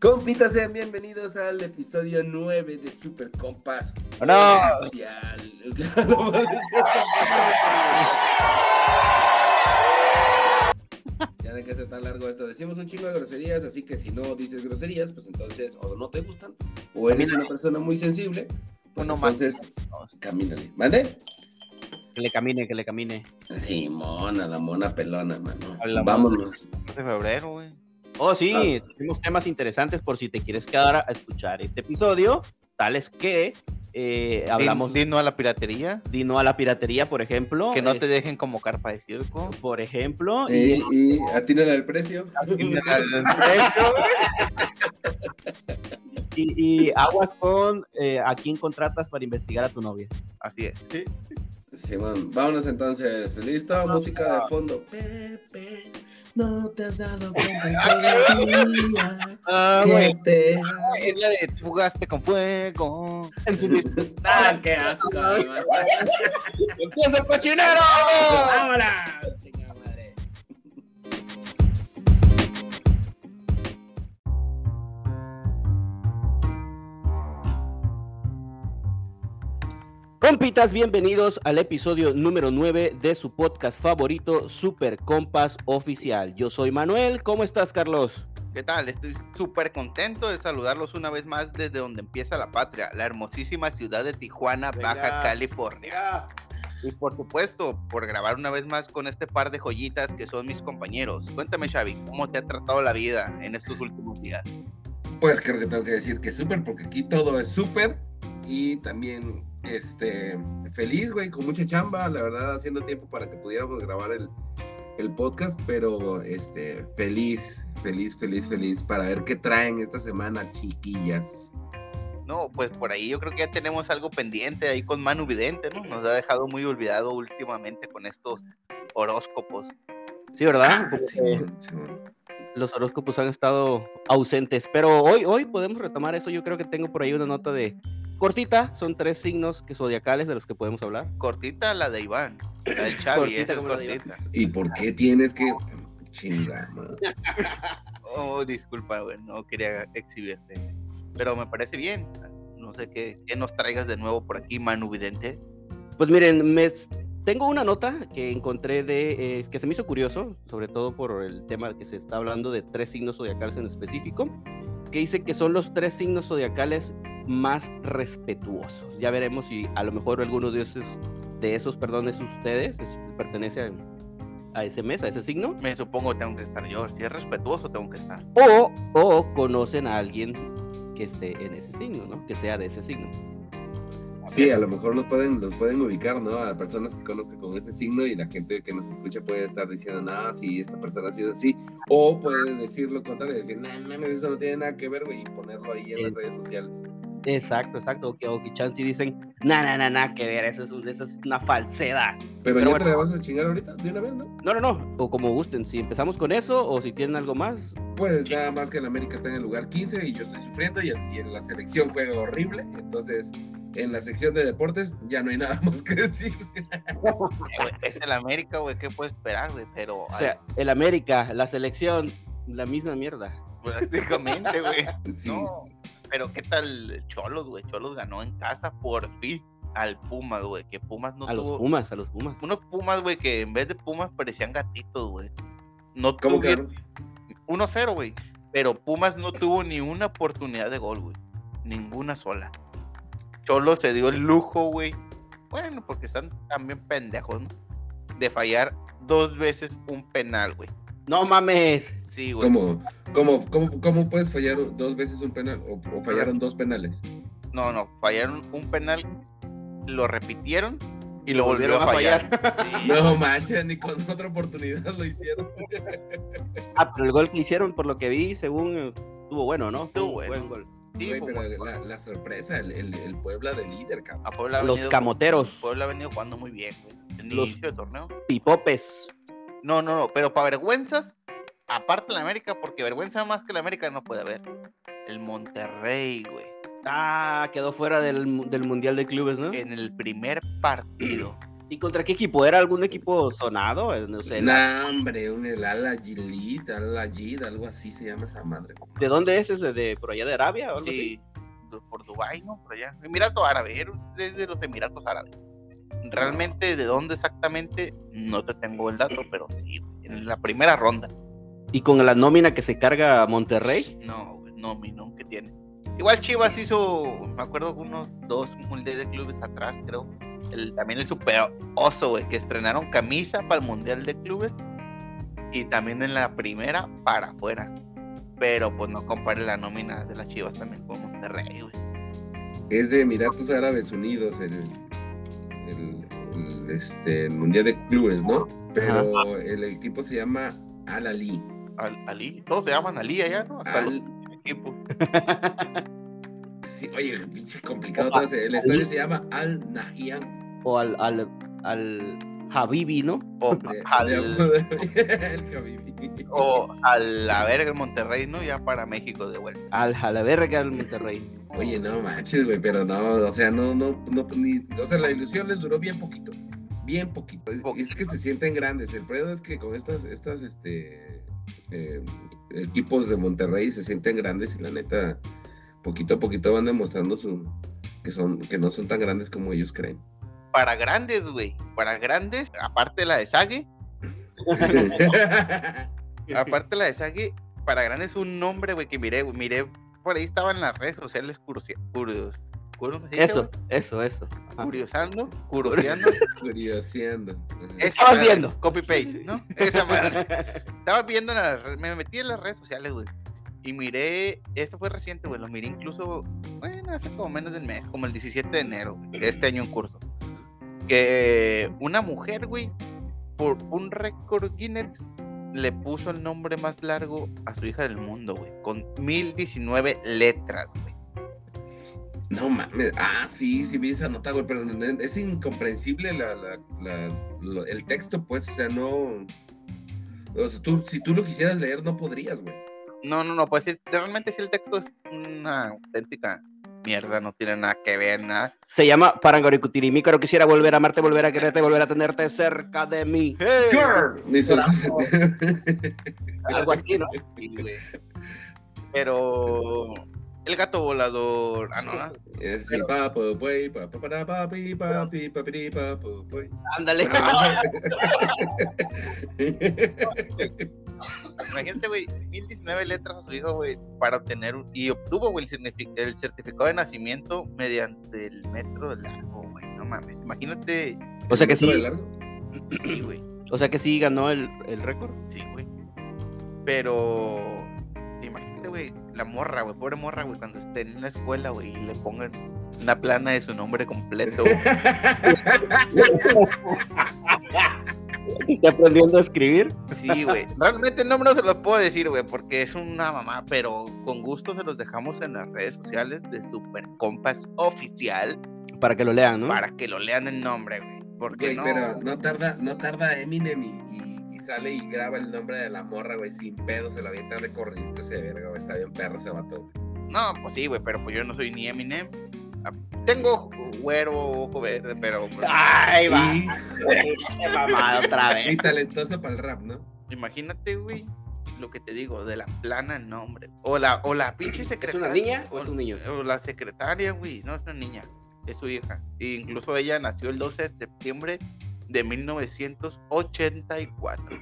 Compitas, sean bienvenidos al episodio 9 de Super Compas. ¡No! Ya no hay que hacer tan largo esto. Decimos un chingo de groserías, así que si no dices groserías, pues entonces o no te gustan, o eres Camínale. una persona muy sensible, pues Uno más. entonces camínale. ¿Vale? Que le camine, que le camine. Sí, mona, la mona pelona, mano. A Vámonos. de febrero, güey. Oh, sí, Ah. tenemos temas interesantes por si te quieres quedar a escuchar este episodio, tales que eh, hablamos Din- Dino a la piratería. de no a la piratería, por ejemplo. Que no eh, te dejen como carpa de circo. Por ejemplo, Eh, y y atínale al precio. Y, y aguas con eh, a quién contratas para investigar a tu novia. Así es. Simón, vámonos entonces. ¿Listo? Música de fondo. Pepe, no te has dado cuenta Ah, que te... Es la de jugaste con fuego. ¡Ah, qué asco! ¡Empieza el cochinero! ¡Vámonos! Compitas, bienvenidos al episodio número 9 de su podcast favorito, Super Compas Oficial. Yo soy Manuel, ¿cómo estás, Carlos? ¿Qué tal? Estoy súper contento de saludarlos una vez más desde donde empieza la patria, la hermosísima ciudad de Tijuana, Venga. Baja California. Y por supuesto, por grabar una vez más con este par de joyitas que son mis compañeros. Cuéntame, Xavi, ¿cómo te ha tratado la vida en estos últimos días? Pues creo que tengo que decir que súper, porque aquí todo es súper. Y también, este, feliz, güey, con mucha chamba, la verdad, haciendo tiempo para que pudiéramos grabar el, el podcast, pero, este, feliz, feliz, feliz, feliz, para ver qué traen esta semana, chiquillas. No, pues por ahí yo creo que ya tenemos algo pendiente ahí con Manu Vidente, ¿no? Nos ha dejado muy olvidado últimamente con estos horóscopos. Sí, ¿verdad? Ah, Simón, Simón. los horóscopos han estado ausentes, pero hoy, hoy podemos retomar eso. Yo creo que tengo por ahí una nota de cortita, son tres signos que zodiacales de los que podemos hablar. Cortita la de Iván, la del Xavi, Cortita esa es como la de Iván. cortita. ¿Y por qué tienes que...? Chinga, madre. Oh, disculpa, güey, no quería exhibirte. Pero me parece bien. No sé qué, qué nos traigas de nuevo por aquí, Manu Vidente. Pues miren, me, tengo una nota que encontré de eh, que se me hizo curioso, sobre todo por el tema que se está hablando de tres signos zodiacales en específico, que dice que son los tres signos zodiacales más respetuosos. Ya veremos si a lo mejor alguno de esos, de esos perdón, es ustedes, es- pertenece a, a ese mes, a ese signo, Me supongo que tengo que estar yo. Si es respetuoso, tengo que estar. o, o conocen a alguien que esté en ese signo, ¿no? Que sea de ese signo. Sí, a lo mejor los pueden, los pueden ubicar, ¿no? A personas que conozcan con ese signo y la gente que nos escucha puede estar diciendo, no, sí, esta persona ha sido así. O puede decir lo contrario, decir, no, mames, eso no tiene nada que ver, güey, y ponerlo ahí en las redes sociales. Exacto, exacto. O que, o que chance dicen, na, na, na, na, que ver, eso es, un- eso es una falsedad. Pero, Pero ya bueno. te la vas a chingar ahorita, de una vez, ¿no? No, no, no. O como gusten. Si empezamos con eso o si tienen algo más. Pues nada más que el América está en el lugar 15 y yo estoy sufriendo y, y en la selección juega horrible. Entonces, en la sección de deportes ya no hay nada más que decir. Eh, es el América, güey, ¿qué puedo esperar, güey? Pero O sea, el América, la selección, la misma mierda. prácticamente, güey. Sí. No, pero ¿qué tal Cholos, güey? Cholos ganó en casa por fin al Pumas, güey. Que Pumas no a los tuvo. Pumas, a los Pumas. Unos Pumas, güey, que en vez de Pumas parecían gatitos, güey. No ¿Cómo tuvieron quedaron? 1-0, güey. Pero Pumas no tuvo ni una oportunidad de gol, güey. Ninguna sola. Cholo se dio el lujo, güey. Bueno, porque están también pendejos, ¿no? De fallar dos veces un penal, güey. No mames. Sí, güey. ¿Cómo, cómo, cómo, cómo puedes fallar dos veces un penal? ¿O, o fallaron dos penales? No, no, fallaron un penal, lo repitieron y lo volvieron a fallar. Sí. No manches, ni con otra oportunidad lo hicieron. Ah, pero el gol que hicieron, por lo que vi, según estuvo bueno, ¿no? Estuvo bueno. buen gol. Sí, Güey, fue pero bueno. la, la sorpresa, el, el, el Puebla de líder, cabrón. Puebla Los venido- camoteros, Puebla ha venido jugando muy bien, güey. En el Los- inicio del torneo. pipopes. No, no, no, pero para vergüenzas, aparte de la América, porque vergüenza más que la América no puede haber. El Monterrey, güey. Ah, quedó fuera del, del Mundial de Clubes, ¿no? En el primer partido ¿Y contra qué equipo? ¿Era algún equipo sonado? Eh, No sé. No, hombre, un, el Al Gilit, Al algo así se llama esa madre. ¿De dónde es ese? ¿De por allá de Arabia o algo así? Sí, por Dubái, ¿no? Por allá. Emirato Árabe, desde los Emiratos Árabes. Realmente, de dónde exactamente, no te tengo el dato, pero sí, en la primera ronda. ¿Y con la nómina que se carga a Monterrey? No, güey, no, mi no, que tiene. Igual Chivas hizo, me acuerdo, unos dos mundiales de clubes atrás, creo. El, también el super oso, güey, que estrenaron camisa para el mundial de clubes. Y también en la primera para afuera. Pero pues no compare la nómina de las Chivas también con Monterrey, güey. Es de Emiratos Árabes Unidos, el, el, el, este, Mundial de Clubes, ¿no? Pero el equipo se llama Al Ali. Al, Ali, todos se llaman Ali allá, ¿no? Hasta Al- los equipos. Sí, oye, pinche complicado. El estadio se llama Al Nahyan. ¿O al, al, al Habibi, no? O de- al, el Habibi. o a la verga el Monterrey, ¿no? Ya para México de vuelta. Al Jalaverga del Monterrey. Oye, no manches, güey, pero no, o sea, no, no, no, ni, o sea, la ilusión les duró bien poquito, bien poquito. Es, es que se sienten grandes. El problema es que con estas, estas, este, eh, equipos de Monterrey se sienten grandes y la neta, poquito a poquito van demostrando su, que son, que no son tan grandes como ellos creen. Para grandes, güey. Para grandes, aparte de la de Sague, aparte de la de Sague, para grandes un nombre, güey, que miré, güey, miré, por ahí estaban las redes sociales curiosi- curios, curios- ¿cómo se dice, Eso, eso, eso. Ajá. Curiosando, curioseando. Curioseando. Estabas madre, viendo. Copy paste, ¿no? Esa madre. Estaba viendo en las me metí en las redes sociales, güey. Y miré, esto fue reciente, güey, lo miré incluso, bueno, hace como menos del mes, como el 17 de enero, de este año en curso. Que una mujer, güey, por un récord Guinness, le puso el nombre más largo a su hija del mundo, güey, con 1019 letras, güey. No mames, ah, sí, sí vi esa nota, güey, pero es incomprensible la, la, el texto, pues, o sea, no. O sea, tú, si tú lo quisieras leer, no podrías, güey. No, no, no, pues realmente sí el texto es una auténtica mierda, no tiene nada que ver, nada. Se llama Parangoricutirimí, pero quisiera volver a amarte, volver a quererte, volver a tenerte cerca de mí. Girl. Dice- Algo así, ¿no? Pero el gato volador, ah, no, no. Es el papo, güey, papo, para, papi, papi, papi, papo, güey. Ándale. Imagínate, güey, 1019 letras a su hijo, güey, para obtener un- y obtuvo, güey, el, certifi- el certificado de nacimiento mediante el metro del largo, güey. No mames, imagínate, O sea que sí, ¿Metro de largo? sí, güey. o sea que sí ganó el, el récord. Sí, güey. Pero imagínate, güey, la morra, güey, pobre morra, güey, cuando esté en la escuela, güey, y le pongan una plana de su nombre completo. Está aprendiendo a escribir. Sí, güey. Realmente el nombre no se los puedo decir, güey, porque es una mamá, pero con gusto se los dejamos en las redes sociales de Super Compas Oficial Para que lo lean, ¿no? para que lo lean el nombre, güey. Porque Güey, no. pero no tarda, no tarda Eminem y, y- y sale y graba el nombre de la morra, güey, sin pedo, se la avienta de corriente ese verga, güey, está bien perro ese vato. güey. No, pues sí, güey, pero pues yo no soy ni Eminem. Tengo güero, ojo verde, pero pues, Ay, va. Y, Qué mamada otra vez. y talentoso para el rap, ¿no? imagínate, güey, lo que te digo, de la plana nombre. O la, o la pinche ¿Es secretaria. una niña o es un niño? O la secretaria, güey, no es una niña, es su hija. E incluso ella nació el 12 de septiembre de 1984.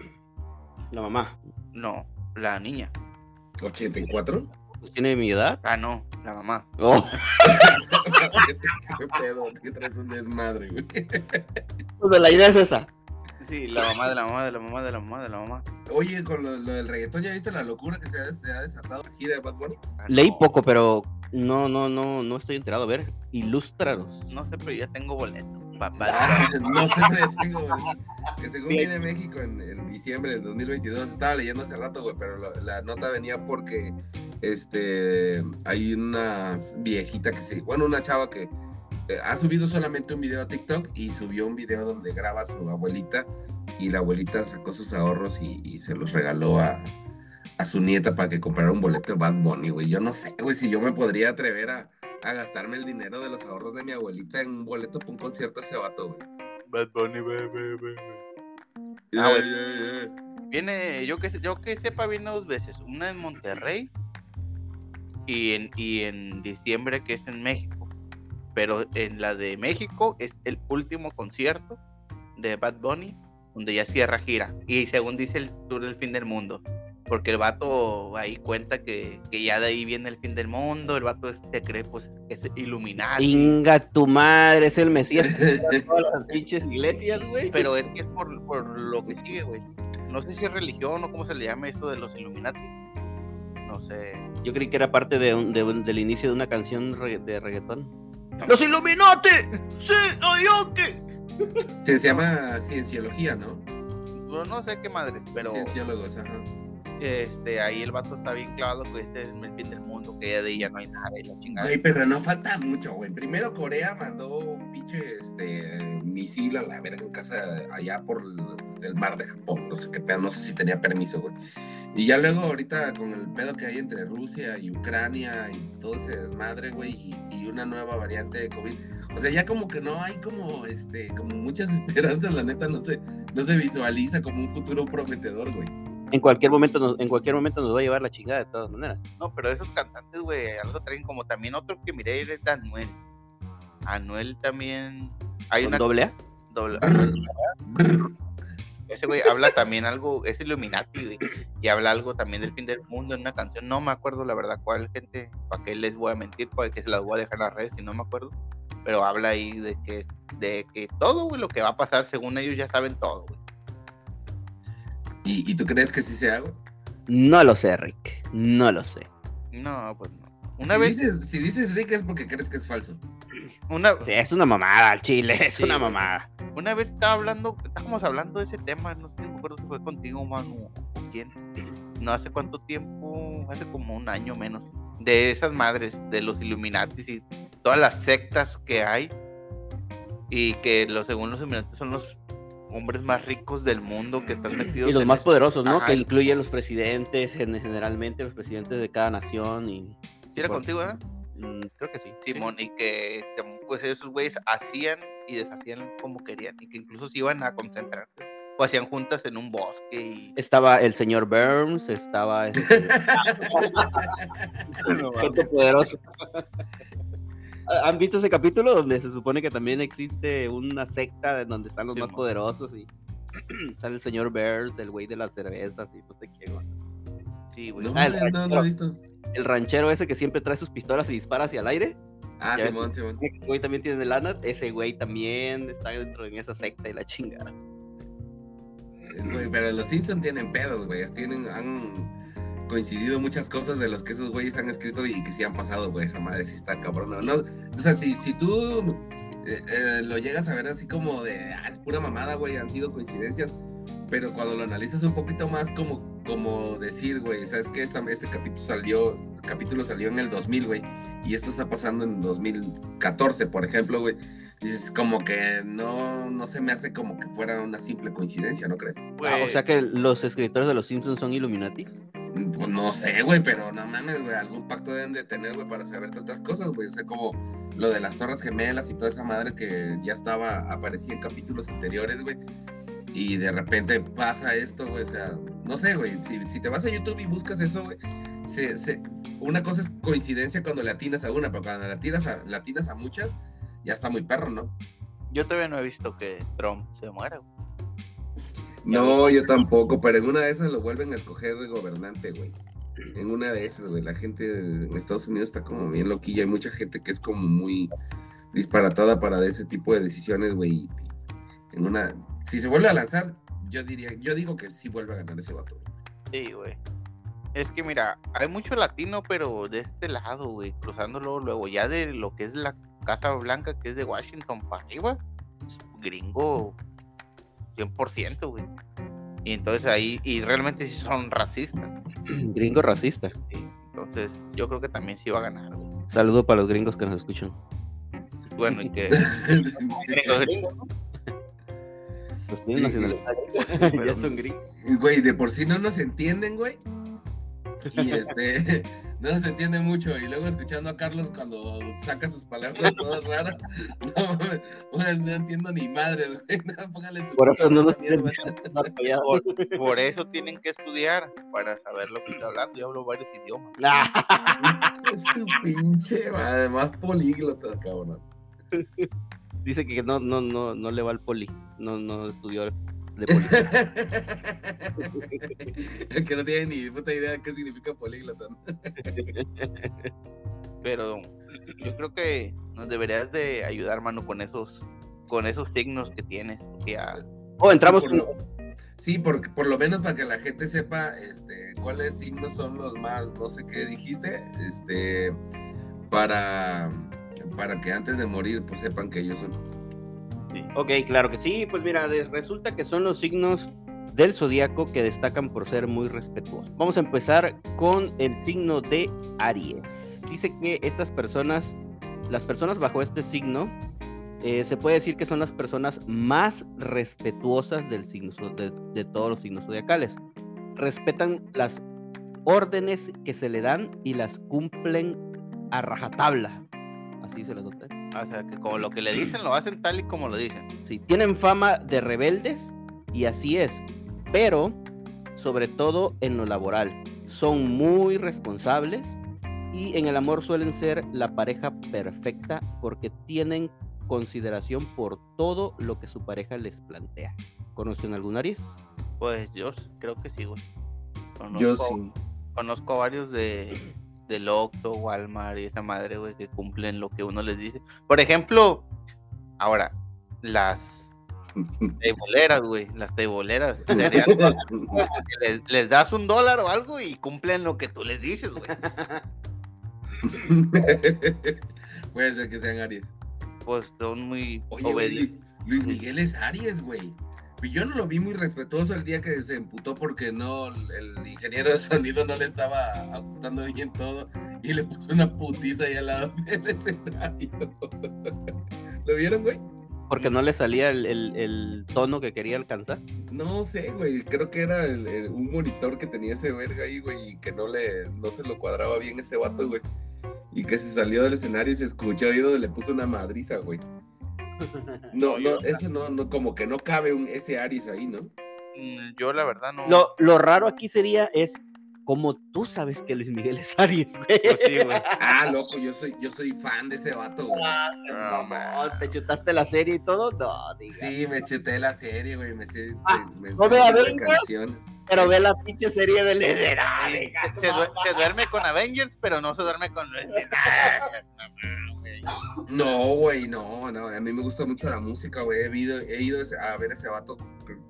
La mamá. No, la niña. ¿84? Pues tiene mi edad. Ah, no, la mamá. Oh, ¿Qué pedo? ¿Qué traes un desmadre, güey? pues la idea es esa. Sí, la mamá de la mamá de la mamá de la mamá de la mamá. Oye, con lo, lo del reggaetón, ¿ya viste la locura que se ha, se ha desatado la gira de Bad Bunny? Ah, Leí no, poco, pero no, no, no, no estoy enterado. A ver, ilústranos. No sé, pero ya tengo boleto. Papá. Ah, no sé, tengo, güey. Que según Bien. viene México en, en diciembre del 2022, estaba leyendo hace rato, güey, pero lo- la nota venía porque este hay una viejita que se, bueno, una chava que eh, ha subido solamente un video a TikTok y subió un video donde graba a su abuelita y la abuelita sacó sus ahorros y, y se los regaló a, a su nieta para que comprara un boleto de Bad Bunny, güey. Yo no sé, güey, si yo me podría atrever a, a gastarme el dinero de los ahorros de mi abuelita en un boleto para un concierto de ese vato, güey. Bad Bunny, Ah. Viene, yo que, yo que sepa, viene dos veces. Una en Monterrey y en, y en diciembre que es en México. Pero en la de México es el último concierto de Bad Bunny donde ya cierra gira. Y según dice el tour del fin del mundo. Porque el vato ahí cuenta que, que ya de ahí viene el fin del mundo. El vato es- se cree pues es Illuminati. Inga tu madre, es el Mesías de todas las pinches iglesias, güey. Pero es que es por, por lo que sigue, güey. No sé si es religión o cómo se le llama esto de los Illuminati. No sé. Yo creí que era parte de un- de un- del inicio de una canción re- de reggaetón. ¡Los Illuminati! ¡Sí, Oyoke! Sí, se llama cienciología, ¿no? Bueno, no sé qué madres, pero Cienciólogos, ajá. Este ahí el vato está bien clavado que este es el fin del mundo, que ya de ya no hay nada y la chingada. Güey, pero no falta mucho, güey. Primero Corea mandó un pinche este, misil a la verga en casa allá por el, el mar de Japón. No sé qué pedo, no sé si tenía permiso, güey. Y ya luego ahorita con el pedo que hay entre Rusia y Ucrania y todo ese desmadre, güey, y, y una nueva variante de COVID. O sea, ya como que no hay como, este, como muchas esperanzas, la neta, no se, no se visualiza como un futuro prometedor, güey. En cualquier momento nos, en cualquier momento nos va a llevar la chingada de todas maneras. No, pero esos cantantes, güey, algo traen como también otro que miré es de Anuel. Anuel también. Hay ¿Con una doble A? doble-. Ese güey habla también algo, es Illuminati, güey, y habla algo también del fin del mundo en una canción. No me acuerdo la verdad cuál, gente, para qué les voy a mentir, para que se las voy a dejar en las redes si no me acuerdo. Pero habla ahí de que, de que todo, güey, lo que va a pasar, según ellos ya saben todo, güey. ¿Y, ¿Y tú crees que sí se haga? No lo sé, Rick. No lo sé. No, pues no. Una si, vez, dices, si dices Rick es porque crees que es falso. una, Sí, es una mamada al chile, es Sí, una güey. mamada. una vez estaba hablando, estábamos hablando de ese tema, no sé, no me acuerdo si fue contigo, Manu, o quién. No hace cuánto tiempo, hace como un año menos, de esas madres, de los Illuminati y todas las sectas que hay, y que los, según los Illuminati son los hombres más ricos del mundo que están metidos Y los en más eso. poderosos, ¿no? Ajá. Que incluyen los presidentes, gen- generalmente los presidentes de cada nación y... ¿Sí era por- contigo, eh? Mm, creo que sí. Simón, y que pues esos güeyes hacían y deshacían como querían, y que incluso se iban a concentrar, o hacían juntas en un bosque y... Estaba el señor Burns, estaba... este, gente poderosa. ¿Han visto ese capítulo donde se supone que también existe una secta en donde están los Sí, más mo. poderosos y sale el señor Burns, el güey de las cervezas y no sé qué, güey. Sí, güey. No, Ah, el no, no lo he visto. El ranchero ese que siempre trae sus pistolas y dispara hacia el aire. Ah, Ya Simón, Simón. Ese güey también tiene lana. Ese güey también está dentro de esa secta y la chingada. Güey, pero los Simpson tienen pedos, güey. Tienen, han coincidido muchas cosas de los que esos güeyes han escrito y que sí han pasado, güey. Esa madre sí está cabrón. No, o sea, si, si tú eh, eh, lo llegas a ver así como de, ah, es pura mamada, güey, han sido coincidencias. Pero cuando lo analizas un poquito más, como, como decir, güey, ¿sabes qué? Esta- este capítulo salió, capítulo salió en el 2000, güey. Y esto está pasando en 2014, por ejemplo, güey. Dices, como que no, no se me hace como que fuera una simple coincidencia, ¿no crees? Ah, o sea que los escritores de los Simpsons son Illuminati. Pues no sé, güey, pero no mames, güey, algún pacto deben de tener, güey, para saber tantas cosas, güey. O sea, como lo de las Torres Gemelas y toda esa madre que ya estaba, aparecía en capítulos anteriores, güey. Y de repente pasa esto, güey, o sea, no sé, güey, si, si te vas a YouTube y buscas eso, güey, se, se- una cosa es coincidencia cuando le atinas a una, pero cuando le atinas a, atinas a muchas, ya está muy perro, ¿no? yo todavía no he visto que Trump se muera, güey. No, yo tampoco, pero en una de esas lo vuelven a escoger de gobernante, güey. En una de esas, güey, la gente en Estados Unidos está como bien loquilla. Hay mucha gente que es como muy disparatada para ese tipo de decisiones, güey. En una, si se vuelve a lanzar, yo diría, yo digo que sí vuelve a ganar ese vato. güey. Sí, güey. Es que mira, hay mucho latino, pero de este lado, güey, cruzándolo luego ya de lo que es la Casa Blanca, que es de Washington para arriba, es gringo 100%, güey. Y entonces ahí, y realmente sí son racistas. Gringo racista. sí. Entonces yo creo que también sí va a ganar, güey. Saludo para los gringos que nos escuchan. Bueno, y que... Los tienen Sí, nacionalizados. ya son gringos. Güey, de por sí no nos entienden, güey. Y este, no se entiende mucho. Y luego escuchando a Carlos cuando saca sus palabras todas raras, no mames, bueno, no entiendo ni madre, güey. No, póngale su Por eso no. Por, por eso tienen que estudiar, para saber lo que está hablando. Yo hablo varios idiomas. Su pinche, además políglotas, cabrón. Dice que no, no, no, no le va al poli. No, no estudió de. El que no tiene ni puta idea de qué significa políglota. ¿no? Pero yo creo que nos deberías de ayudar, mano, con esos, con esos signos que tienes. ya- Oh, entramos Sí, por, lo, sí, por, por lo menos para que la gente sepa este, cuáles signos son los más, no sé qué dijiste, este, para, para que antes de morir pues sepan que ellos son. Ok, claro que sí. Pues mira, resulta que son los signos del zodiaco que destacan por ser muy respetuosos. Vamos a empezar con el signo de Aries. Dice que estas personas, las personas bajo este signo, eh, se puede decir que son las personas más respetuosas del signo, de, todos los signos zodiacales. Respetan las órdenes que se le dan y las cumplen a rajatabla. Así se las nota. O sea, que como lo que le dicen, lo hacen tal y como lo dicen. Sí, tienen fama de rebeldes y así es, pero sobre todo en lo laboral. Son muy responsables y en el amor suelen ser la pareja perfecta porque tienen consideración por todo lo que su pareja les plantea. ¿Conocen algún Aries? Pues yo creo que sí, güey. Yo Conozco- sí. Conozco a varios de del Octo, Walmart y esa madre, güey, que cumplen lo que uno les dice. Por ejemplo, ahora, las teiboleras, güey, las que les, les das un dólar o algo y cumplen lo que tú les dices, güey. Puede ser que sean Aries. Pues son muy Oye, obedientes. Lu- Luis Miguel es Aries, güey. Yo no lo vi muy respetuoso el día que se emputó porque no, el ingeniero de sonido no le estaba ajustando bien todo y le puso una putiza ahí al lado del escenario. ¿Lo vieron, güey? Porque no le salía el, el- el tono que quería alcanzar. No sé, güey. Creo que era el- un monitor que tenía ese verga ahí, güey, y que no le, no se lo cuadraba bien ese vato, güey. Y que se salió del escenario y se escuchó y le puso una madriza, güey. No, No, ese no, no, como que no cabe un ese Aries ahí, ¿no? Mm, Yo la verdad no. Lo, lo raro aquí sería es como tú sabes que Luis Miguel es Aries, güey. Pues sí, güey. Ah, loco, yo soy, yo soy fan de ese vato, güey. No, No, man. ¿Te chutaste la serie y todo? No, diga. Sí, me chuté la serie, güey, me sé, Ah, me, ¿no sé la Avengers? canción. Pero ve la pinche serie de líder. Sí, se, se due- se duerme con Avengers, pero no se duerme con Luis Miguel. No, güey. No, no, no, a mí me gusta mucho la música, güey, he ido, he ido a ver ese vato,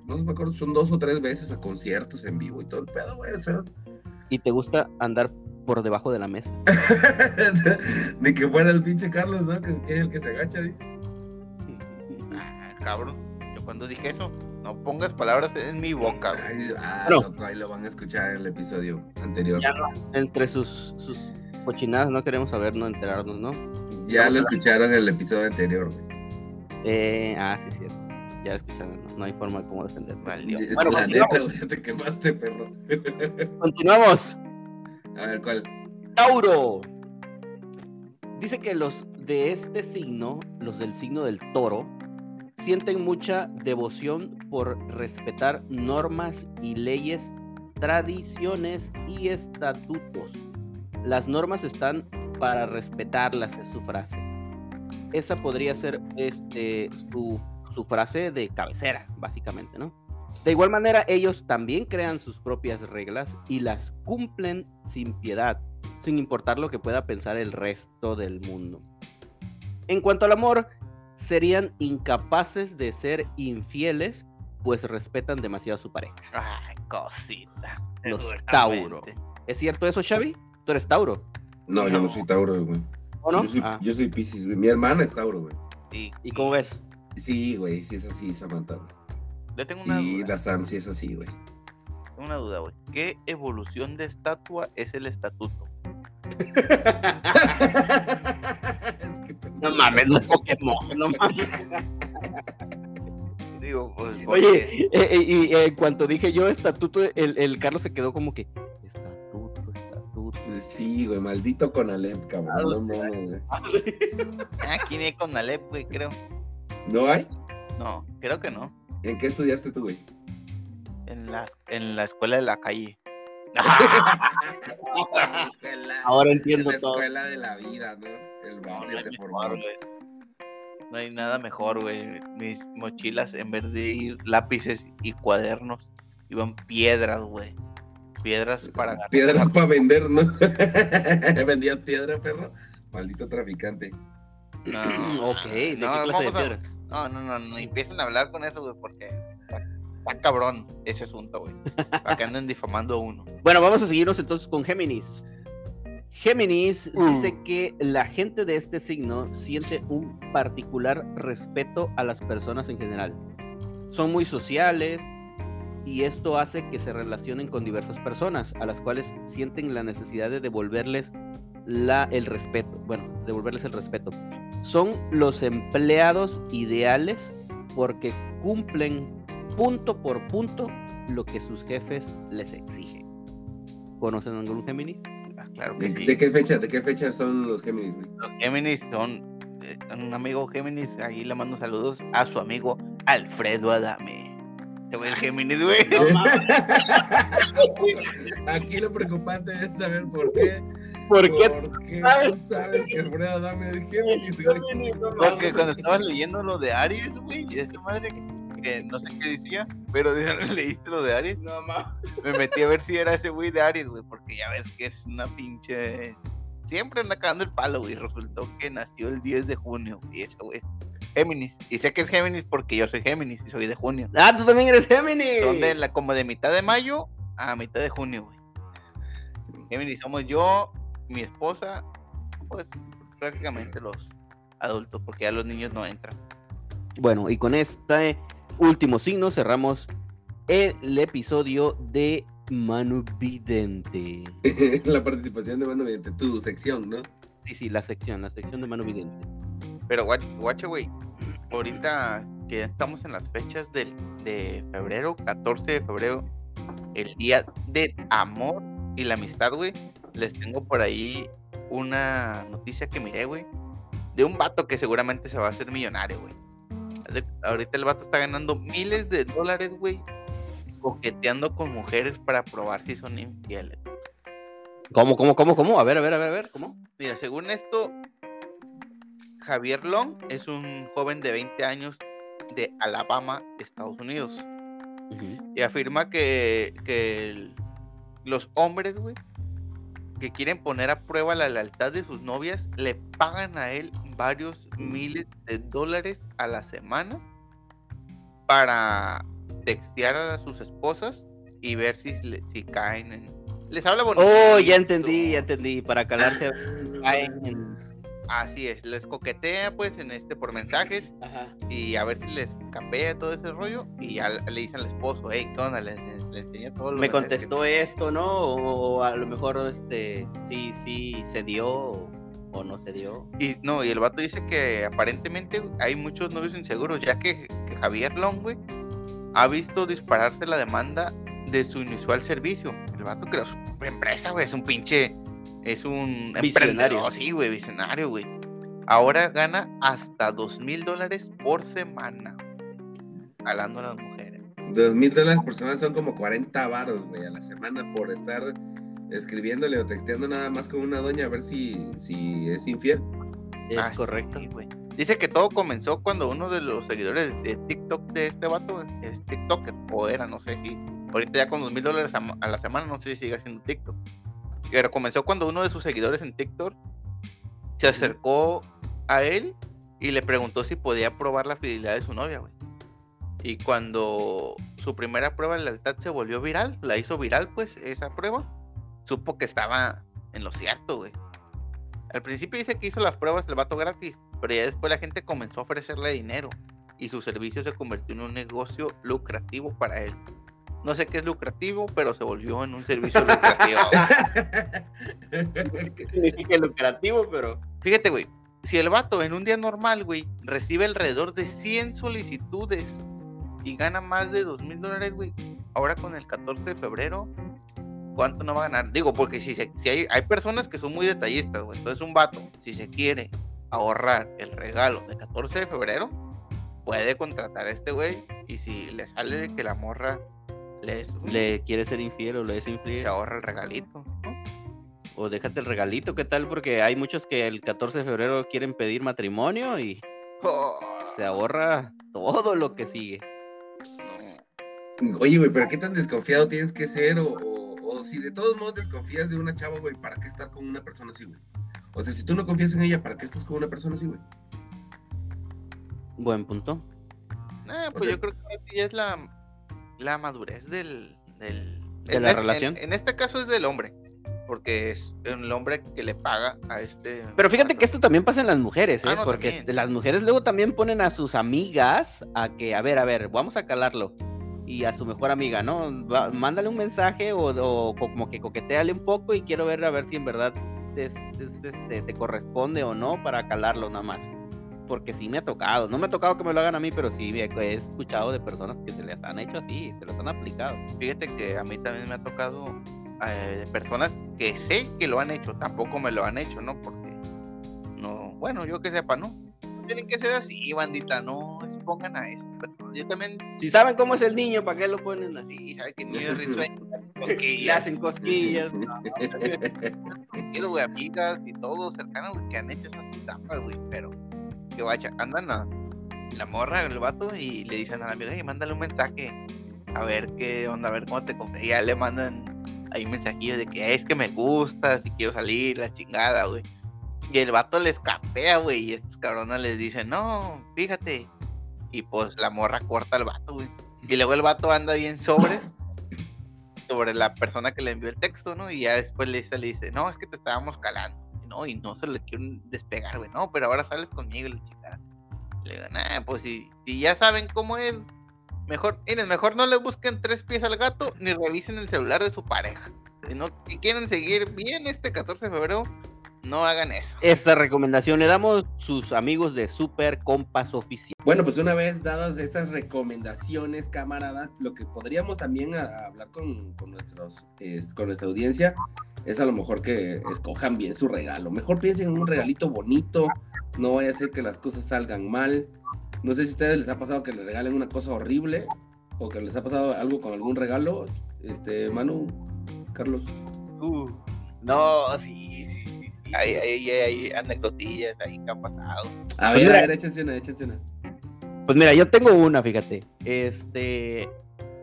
no me acuerdo, son dos o tres veces a conciertos en vivo y todo el pedo, güey, o sea, Y te gusta andar por debajo de la mesa. ni que fuera el pinche Carlos, ¿no? Que, que es el que se agacha, dice. Ah, cabrón. Yo cuando dije eso, no pongas palabras en mi boca. güey. Ay, ah, No. loco, ahí lo van a escuchar en el episodio anterior. Ya no, entre sus, sus cochinadas no queremos saber, no enterarnos, ¿no? Ya lo escucharon en el episodio anterior, güey. Eh, ah, sí, cierto. Ya escucharon, no, no hay forma de cómo defender. Valió. Es Bueno, la continuamos. neta, güey, te quemaste, perro. Continuamos. A ver, ¿cuál? Tauro. Dice que los de este signo, los del signo del toro, sienten mucha devoción por respetar normas y leyes, tradiciones y estatutos. Las normas están para respetarlas, es su frase. Esa podría ser este, su, su frase de cabecera, básicamente, ¿no? De igual manera, ellos también crean sus propias reglas y las cumplen sin piedad, sin importar lo que pueda pensar el resto del mundo. En cuanto al amor, serían incapaces de ser infieles, pues respetan demasiado a su pareja. Ay, cosita. Los. Tauro. ¿Es cierto eso, Xavi? ¿Tú eres Tauro? No, yo no soy Tauro, güey. ¿O no? Yo soy, Ah, yo soy Pisces, güey. Mi hermana es Tauro, güey. Sí. ¿Y cómo ves? Sí, güey, sí es así, Samantha. güey. Yo tengo una Y duda. la Sam sí es así, güey. Tengo una duda, güey. ¿Qué evolución de estatua es el estatuto? Es que. No mames, no es Pokémon, no mames. Digo, pues. Oye, eh, eh, y eh, en cuanto dije yo estatuto, el, el Carlos se quedó como que. Sí, güey, maldito con Alep, cabrón. No mames, güey. Aquí ni hay con Alep, güey, creo. ¿No hay? No, creo que no. ¿En qué estudiaste tú, güey? En la, en la escuela de la calle. Ahora En entiendo la todo. escuela de la vida, ¿no? El barrio no te formaron. güey. No hay nada mejor, güey. Mis mochilas, en vez de ir lápices y cuadernos, iban piedras, güey. Piedras para. Piedras para vender, ¿no? Vendías piedra, perro. Maldito traficante. No, ok, ¿de no, qué clase de vamos a- piedra? No, no, no, no empiecen a hablar con eso, güey, porque está, está cabrón ese asunto, güey. Para que anden difamando a uno. Bueno, vamos a seguirnos entonces con Géminis. Géminis Mm. dice que la gente de este signo siente un particular respeto a las personas en general. Son muy sociales y esto hace que se relacionen con diversas personas a las cuales sienten la necesidad de devolverles la, el respeto. Bueno, devolverles el respeto. Son los empleados ideales porque cumplen punto por punto lo que sus jefes les exigen. ¿Conocen algún Géminis? Ah, claro que ¿De, sí. de qué fecha? ¿De qué fecha son los Géminis? Los Géminis son eh, un amigo Géminis, ahí le mando saludos a su amigo Alfredo Adame. Ese güey es Géminis, güey. Aquí lo preocupante es saber por qué. ¿Por qué? ¿Por qué sabes? no sabes que Alfredo Adame es Géminis, güey? Porque cuando estabas leyendo lo de Aries, güey, y esa madre que no sé qué decía, pero leíste lo de Aries, No mames. me metí a ver si era ese güey de Aries, güey, porque ya ves que es una pinche... Siempre anda cagando el palo, güey, resultó que nació el 10 de junio, y ese güey Géminis. Y sé que es Géminis porque yo soy Géminis y soy de junio. Ah, tú también eres Géminis. Son de la, como de mitad de mayo a mitad de junio, güey. Géminis somos yo, mi esposa, pues prácticamente los adultos, porque ya los niños no entran. Bueno, y con este último signo cerramos el episodio de Manu Vidente. La participación de Mano mediante tu sección, ¿no? Sí, sí, la sección, la sección de Manu Vidente. Pero guach- guache, güey, ahorita que ya estamos en las fechas del, de febrero, 14 de febrero, el día del amor y la amistad, güey, les tengo por ahí una noticia que miré, güey, de un vato que seguramente se va a hacer millonario, güey. Ahorita el vato está ganando miles de dólares, güey, coqueteando con mujeres para probar si son infieles. ¿Cómo, cómo, cómo, cómo? A ver, a ver, a ver, a ver, ¿cómo? Mira, según esto, Javier Long es un joven de 20 años de Alabama, Estados Unidos. Y afirma que, que el- los hombres, güey, que quieren poner a prueba la lealtad de sus novias, le pagan a él varios miles de dólares a la semana para textear a sus esposas y ver si, si caen en... Les habla bonito. Oh, ya entendí, ya entendí. Para calarse. Ay. en- Así es, les coquetea pues en este por mensajes Ajá. y a ver si les capea todo ese rollo y ya le dicen al esposo, hey, ¿qué onda? Le, le- le enseña todo lo Me contestó esto, ¿no? O a lo mejor este sí, sí se dio o, o no se dio. Y no, y el vato dice que aparentemente hay muchos novios inseguros, ya que, que Javier Long, güey, ha visto dispararse la demanda de su inusual servicio. El vato creó su empresa, güey, es un pinche, es un Visionario. emprendedor, sí, güey, visionario, güey. Ahora gana hasta dos mil dólares por semana, jalando a las mujeres. Dos mil dólares por semana son como 40 varos, güey, a la semana por estar escribiéndole o texteando nada más con una doña a ver si, si es infiel. Es Ah, sí, correcto. güey. Dice que todo comenzó cuando uno de los seguidores de TikTok de este vato es TikToker, o era, no sé si. Ahorita ya con dos mil dólares a la semana, no sé si sigue haciendo TikTok. Pero comenzó cuando uno de sus seguidores en TikTok se acercó a él y le preguntó si podía probar la fidelidad de su novia, güey. Y cuando su primera prueba de lealtad se volvió viral, la hizo viral, pues, esa prueba, supo que estaba en lo cierto, güey. Al principio dice que hizo las pruebas del vato gratis, pero ya después la gente comenzó a ofrecerle dinero y su servicio se convirtió en un negocio lucrativo para él. No sé qué es lucrativo, pero se volvió en un servicio lucrativo. Significa lucrativo, pero. Fíjate, güey, si el vato en un día normal, güey, recibe alrededor de 100 solicitudes y gana más de 2 mil dólares, güey, ahora con el 14 de febrero, ¿cuánto no va a ganar? Digo, porque si, se, si hay, hay personas que son muy detallistas, güey. Entonces un vato, si se quiere ahorrar el regalo de 14 de febrero, puede contratar a este güey y si le sale que la morra le, Le quiere ser infiel o le es infiel. se ahorra el regalito. ¿no? O déjate el regalito, ¿qué tal? Porque hay muchos que el 14 de febrero quieren pedir matrimonio y Oh, se ahorra todo lo que sigue. Oye, güey, pero ¿qué tan desconfiado tienes que ser? O, o- o si de todos modos desconfías de una chava, güey, ¿para qué estar con una persona así, güey? O sea, si tú no confías en ella, ¿para qué estás con una persona así, güey? Buen punto. pues sea- yo creo que sí es la, la madurez del... del ¿De en la en- relación? En, este caso es del hombre, porque es el hombre que le paga a este... Pero fíjate que esto también pasa en las mujeres, ¿eh? Ah, no, Porque también. las mujeres luego también ponen a sus amigas a que, a ver, a ver, vamos a calarlo. Y a su mejor amiga, ¿no? Va- mándale un mensaje o, o como que coqueteale un poco y quiero ver a ver si en verdad te, te- te- te corresponde o no para calarlo nada más. Porque sí me ha tocado. No me ha tocado que me lo hagan a mí, pero sí he escuchado de personas que se les han hecho así, se los han aplicado. Fíjate que a mí también me ha tocado eh, personas que sé que lo han hecho, tampoco me lo han hecho, ¿no? Porque no, bueno, yo que sepa, ¿no? Tienen que ser así, bandita, no expongan a eso. Yo también, Si saben cómo es el niño, ¿para qué lo ponen así? sí, sabe que niño es risueño, Le hacen cosquillas. quiero, güey, amigas y todo cercano, güey, que han hecho esas trampas, güey, pero que vaya, andan a la morra, el vato, y le dicen a la amiga, hey, mándale un mensaje, a ver qué onda, a ver cómo te compré. Y ya le mandan ahí un de que es que me gusta, si quiero salir, la chingada, güey. Y el vato les capea, güey, y estos cabrones les dicen, no, fíjate. Y pues la morra corta al vato, güey. Y luego el vato anda bien sobres sobre la persona que le envió el texto, ¿no? Y ya después le dice, le dice, no, es que te estábamos calando, Y no se le quieren despegar, güey, no, pero ahora sales conmigo, la chingada. Le digo, nah, pues si, si ya saben cómo es, mejor, miren, mejor no le busquen tres pies al gato ni revisen el celular de su pareja. Si no si quieren seguir bien este 14 de febrero, no hagan eso. Esta recomendación le damos sus amigos de Super Compas Oficial. Bueno, pues una vez dadas estas recomendaciones, camaradas, lo que podríamos también a- a hablar con, con nuestros, es- con nuestra audiencia es a lo mejor que escojan bien su regalo. Mejor piensen en un regalito bonito, no vaya a ser que las cosas salgan mal. No sé si a ustedes les ha pasado que les regalen una cosa horrible o que les ha pasado algo con algún regalo. Este, Manu, Carlos. Uh, no, sí. Hay, hay, hay anecdotillas ahí que han pasado. A Pues ver, mira. a ver, échense una, échense una. Pues mira, yo tengo una, fíjate. Este.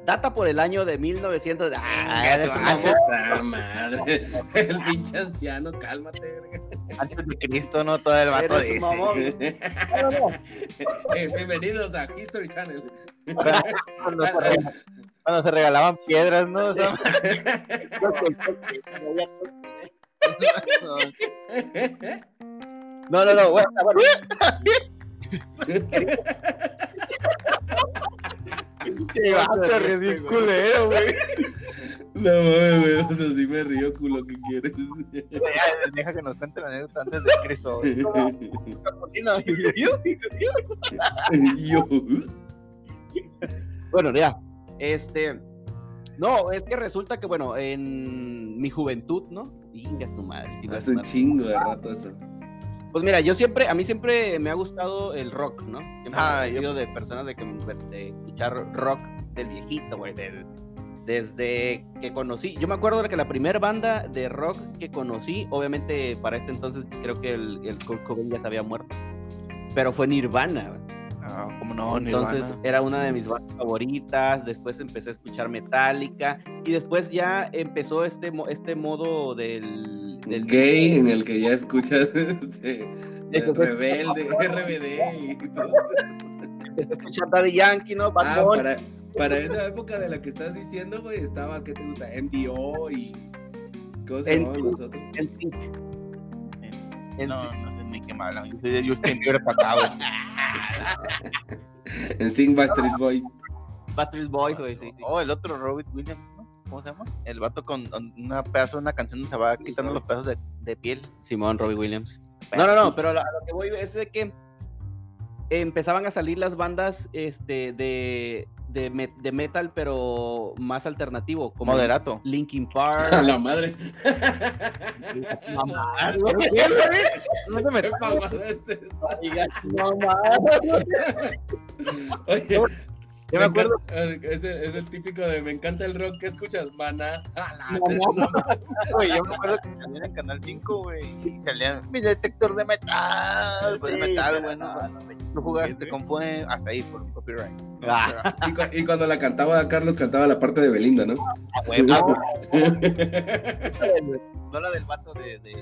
Data por el año de 1900. Ah, ah, mamón. ¡Puta madre! El pinche anciano, cálmate, verga. Antes de Cristo, no todo el vato dice. mamón. Eh, bienvenidos a History Channel. Cuando se, rega- cuando se regalaban piedras, ¿no? O sea, No, no, no. bueno, bueno. qué vato ridículo, güey. No güey, o sea, sí me río, culo, ¿qué quieres? Deja que nos cuente la anécdota antes de Cristo. güey. Yo. Bueno, ya. Este. No, es que resulta que, bueno, en mi juventud, ¿no? Inga su madre. sí, Hace un madre. chingo de rato eso. Pues mira, yo siempre, a mí siempre me ha gustado el rock, ¿no? Siempre Ah, he yo- sido de personas de, que, de escuchar rock del viejito, güey, del, desde que conocí. Yo me acuerdo de que la primera banda de rock que conocí, obviamente para este entonces creo que el, el Kurt Cobain ya se había muerto, pero fue Nirvana, güey. Ah, como no, Entonces Nirvana. era una de mis bandas favoritas. Después empecé a escuchar Metallica. Y después ya empezó este, mo- este modo del, del Gay, en el que ya escuchas este, Eso fue- rebelde, RBD y todo. Escuchar Daddy Yankee, ¿no? Bad Ah, para, para esa época de la que estás diciendo, güey, estaba, ¿qué te gusta? MDO y. ¿Cómo se llamaban nosotros? En Sync. En No, no me hablan. Yo soy de Justin Bieber para acá, güey. En Sing Backstreet Boys. Backstreet Boys, güey, sí, sí. Oh, el otro Robert Williams, ¿no? ¿Cómo se llama? El vato con una pedazo de una canción se va quitando los pedazos de, de piel. Simón, Robbie Williams. No, no, no, pero a lo que voy es de que empezaban a salir las bandas este, de, de, me- de metal, pero más alternativo, como Moderato. Linkin A Park. la madre. Mamá. No. Oye, Yo me acuerdo. encanta- Es el, es el típico de me encanta el rock que escuchas, mana. No, Güey, yo me acuerdo que salían en Canal 5, güey, y salían mi detector de metal, pues, de Sí, metal, pero bueno, no, tú jugaste con fue hasta ahí por copyright. Ah. Y, cu- y cuando la cantaba Carlos, cantaba la parte de Belinda, ¿no? No la del vato de. de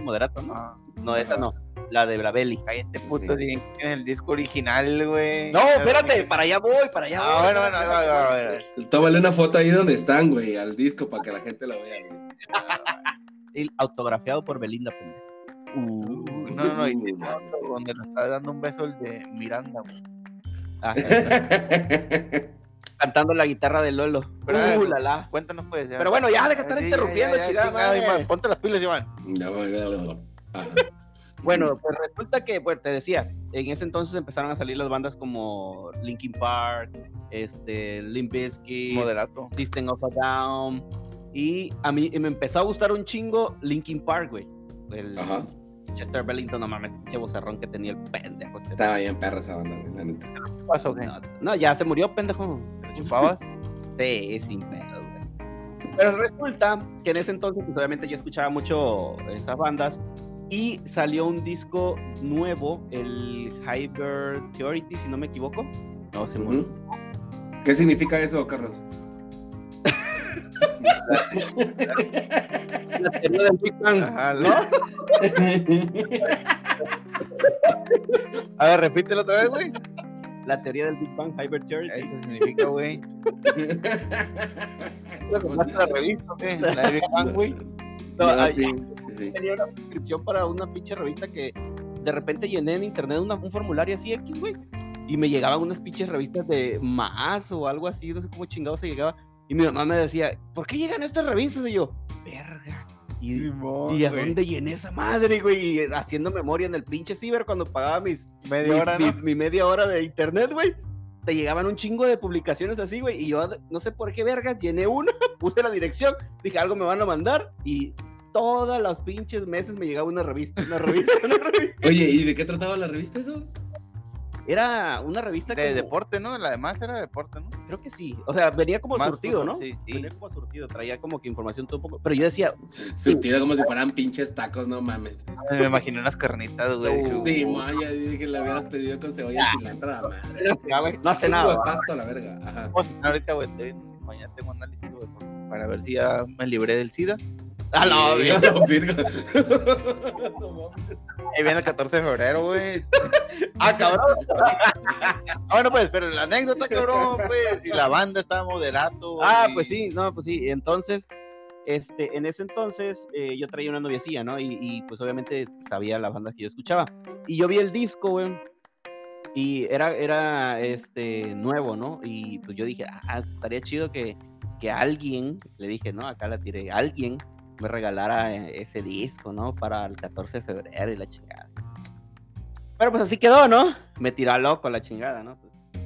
Moderato, ¿no? Ah, No, esa no. La de Braveli. Cállate, puto, Sí. dicen que en el disco original, güey. No, espérate, para allá voy, para allá Ah, voy. bueno, bueno, ahí ahí ahí. Tómale una foto ahí donde están, güey, al disco para que la gente lo vea, güey. Autografiado por Belinda, pendejo. Uh, No, no, y Uh, sí. donde le está dando un beso el de Miranda, güey. Ah, cantando la guitarra de Lolo. Pero, Uh, la la. Cuéntanos, pues. ya. Pero bueno, ya, deja de estar Sí, interrumpiendo, chingada madre. Iván, Ponte las pilas, Iván. Bueno, pues resulta que, pues te decía, en ese entonces empezaron a salir las bandas como Linkin Park, este, Limp Bizkit, Moderato. System of a Down. Y a mí me empezó a gustar un chingo Linkin Park, güey. El Ajá. Chester Bellington, no mames, qué vocerrón que tenía el pendejo. este. Estaba bien perra esa banda, güey, la neta. ¿Qué pasó, qué? No, no, ya se murió, pendejo. ¿Te chupabas? Sí, sin pedo, güey. Pero resulta que en ese entonces, pues obviamente yo escuchaba mucho esas bandas y salió un disco nuevo, el Hyper Theority, si no me equivoco. No, se murió. Ujú. ¿Qué significa eso, Carlos? La teoría del Big Bang, Ajá, ¿no? A ver, repítelo otra vez, güey. La teoría del Big Bang, Hyper Theority. Eso significa, güey. ¿Compraste la revista qué? La de Big Bang, güey. No, No, sí, sí, sí. Tenía una suscripción para una pinche revista que de repente llené en internet una- un formulario así X, güey. Y me llegaban unas pinches revistas de más o algo así, no sé cómo chingado se llegaba. Y mi mamá me decía, ¿por qué llegan estas revistas? Y yo, verga. Y, Simón, ¿y a güey. dónde llené esa madre, güey? Y haciendo memoria en el pinche ciber cuando pagaba mis Media mi, hora, mi- ¿no? mi media hora de internet, güey. Te llegaban un chingo de publicaciones así, güey. Y yo no sé por qué vergas, llené una, puse la dirección, dije algo me van a mandar. Y todas los pinches meses me llegaba una revista, una revista, una revista. Oye, ¿y de qué trataba la revista eso? Era una revista De como- deporte, ¿no? La demás era de deporte, ¿no? Creo que sí. O sea, venía como Más surtido, ¿no? Sí, sí. Venía como surtido, traía como que información todo un poco. Pero yo decía, Surtido como si fueran pinches tacos, no mames. Ay, Me imaginé unas carnitas, güey. No. Sí, Uh, Maya, dije que la hubieras pedido con cebolla y cilantro a la madre. ya, güey, no hace nada. de pasto a la verga. Ajá. ahorita, güey. Mañana tengo análisis, güey, para ver si ya me libré del SIDA. Ah, virgo. No mames. Ahí viene el 14 de febrero, güey. Ah, cabrón. Bueno, pues, pero la anécdota, cabrón, pues. Y la banda estaba moderato. Ah, y- pues sí, no, pues sí. Entonces, este, en ese entonces eh, yo traía una noviecilla, ¿no? Y, y, pues obviamente sabía la banda que yo escuchaba. Y yo vi el disco, güey. Y era, era este nuevo, ¿no? Y pues yo dije, ah, estaría chido que, que alguien, le dije, ¿no? Acá la tiré, alguien me regalara ese disco, ¿no? Para el 14 de febrero y la chingada. Pero pues así quedó, ¿no? Me tiró a loco la chingada, ¿no?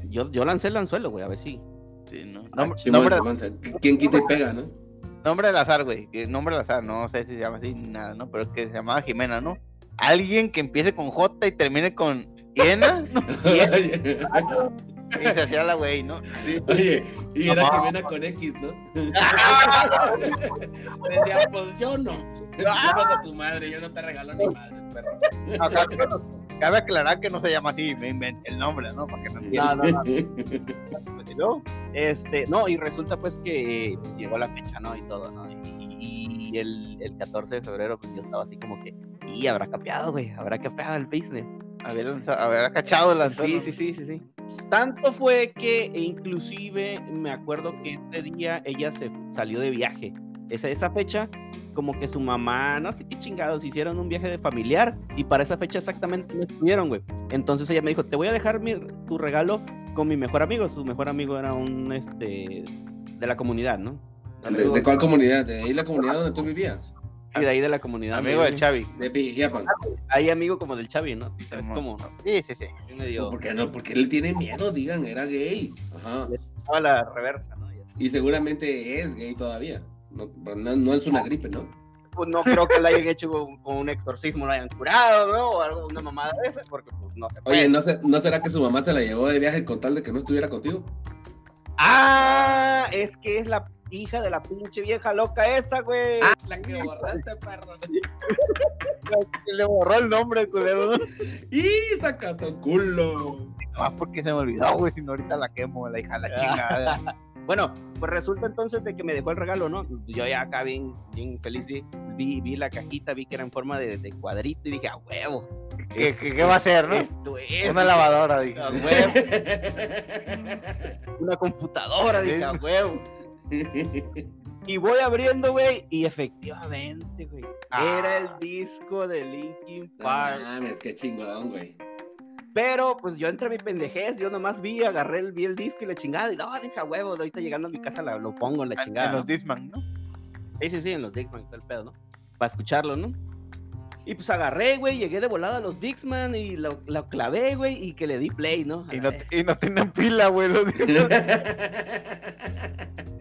Yo, yo lancé el anzuelo, güey, a ver si. Sí, no. Ah, Nombre, nombre, ¿Quién quita y pega, no? nombre al azar, güey. Nombre al azar, no sé si se llama así ni nada, ¿no? Pero que se llamaba Jimena, ¿no? Alguien que empiece con J y termine con Hiena, ¿no? Y se hacía la güey, ¿no? Sí. Oye, y era Ajá. Jimena con X, ¿no? Decía, pues yo no. Llevas a tu madre, yo no te regalo ni madre, perro. Acá, cabe aclarar que no se llama así, me inventé el nombre, ¿no? Para que no No, entiendan. no, no. Y luego, Este, no, y resulta pues que pues, llegó la fecha, ¿no? Y todo, ¿no? Y, y el, el 14 de febrero, pues yo estaba así como que, y habrá capeado, güey, habrá capeado el business. Había, lanzado, había cachado la Sí, sí, sí, sí, sí. Tanto fue que e inclusive me acuerdo que ese día ella se salió de viaje. Esa, esa fecha, como que su mamá, no sé qué chingados, hicieron un viaje de familiar y para esa fecha exactamente no estuvieron, güey. Entonces ella me dijo, te voy a dejar mi- tu regalo con mi mejor amigo. Su mejor amigo era un, este, de la comunidad, ¿no? ¿De, de cuál comunidad? ¿De ahí la comunidad donde tú vivías? Sí, de ahí de la comunidad. Amigo de güey. Xavi. De Pijiapan. Ahí amigo como del Chavi, ¿no? ¿Sabes cómo? Sí, sí, sí. Sí, medio- ¿Por qué no? Porque él tiene miedo, digan, era gay. Ajá. a la reversa, ¿no? Y seguramente es gay todavía. No, no, no es una gripe, ¿no? Pues no creo que lo hayan hecho con, con un exorcismo, lo hayan curado, ¿no? O algo, una mamada de esas, porque pues no se puede. Oye, ¿no, se- ¿no será que su mamá se la llevó de viaje con tal de que no estuviera contigo? Ah, es que es la hija de la pinche vieja loca esa, güey. la que borraste, perro. Le borró el nombre, culero. ¿no? Y saca tu culo. Ah, porque se me olvidó, güey. Si no, ahorita la quemo, la hija de la chingada. Bueno, pues resulta entonces de que me dejó el regalo, ¿no? Yo ya acá bien, bien feliz, vi, vi la cajita, vi que era en forma de, de cuadrito y dije, a huevo. ¿Qué, qué, qué va a hacer, no? Esto es. Una lavadora, dije. A huevo. Una computadora, dije, a huevo. Y voy abriendo, güey, y efectivamente, güey, Ah. era el disco de Linkin No Park. mames, qué chingón, güey. Pero, pues yo entre mi pendejez, yo nomás vi, agarré el, vi el disco y la chingada, y no, dije, a huevo, ahorita llegando a mi casa la- lo pongo en la chingada. En ¿no? los Disman, ¿no? Sí, sí, sí, en los Dixman, todo el pedo, ¿no? Para escucharlo, ¿no? Y pues agarré, güey, llegué de volada a los Dixman y lo, lo clavé, güey, y que le di play, ¿no? Y no, y no tienen pila, güey. Los Disman.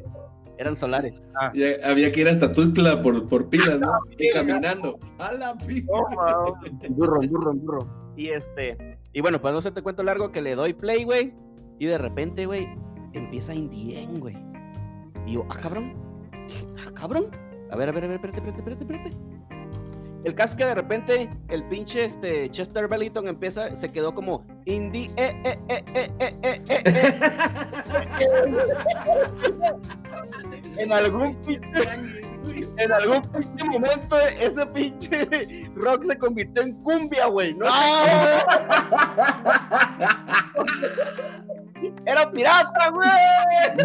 Eran solares. Ya había que ir hasta Tuxtla por, por pilas, ¿no? Y caminando. A la pija. Burro, burro, burro. Y este, y bueno, pues no se te cuento largo que le doy play, güey, y de repente, güey, empieza Indien, güey. Y yo, ah, cabrón, ah, cabrón. A ver, a ver, a ver, espérate, espérate, espérate, espérate. El caso es que de repente el pinche este, Chester Bellington empieza, se quedó como indie. Eh, eh, eh, eh, eh, eh, eh, eh, en algún pinche, en algún pinche momento ese pinche rock se convirtió en cumbia, güey. ¿no? ¡Ah! Era pirata, güey.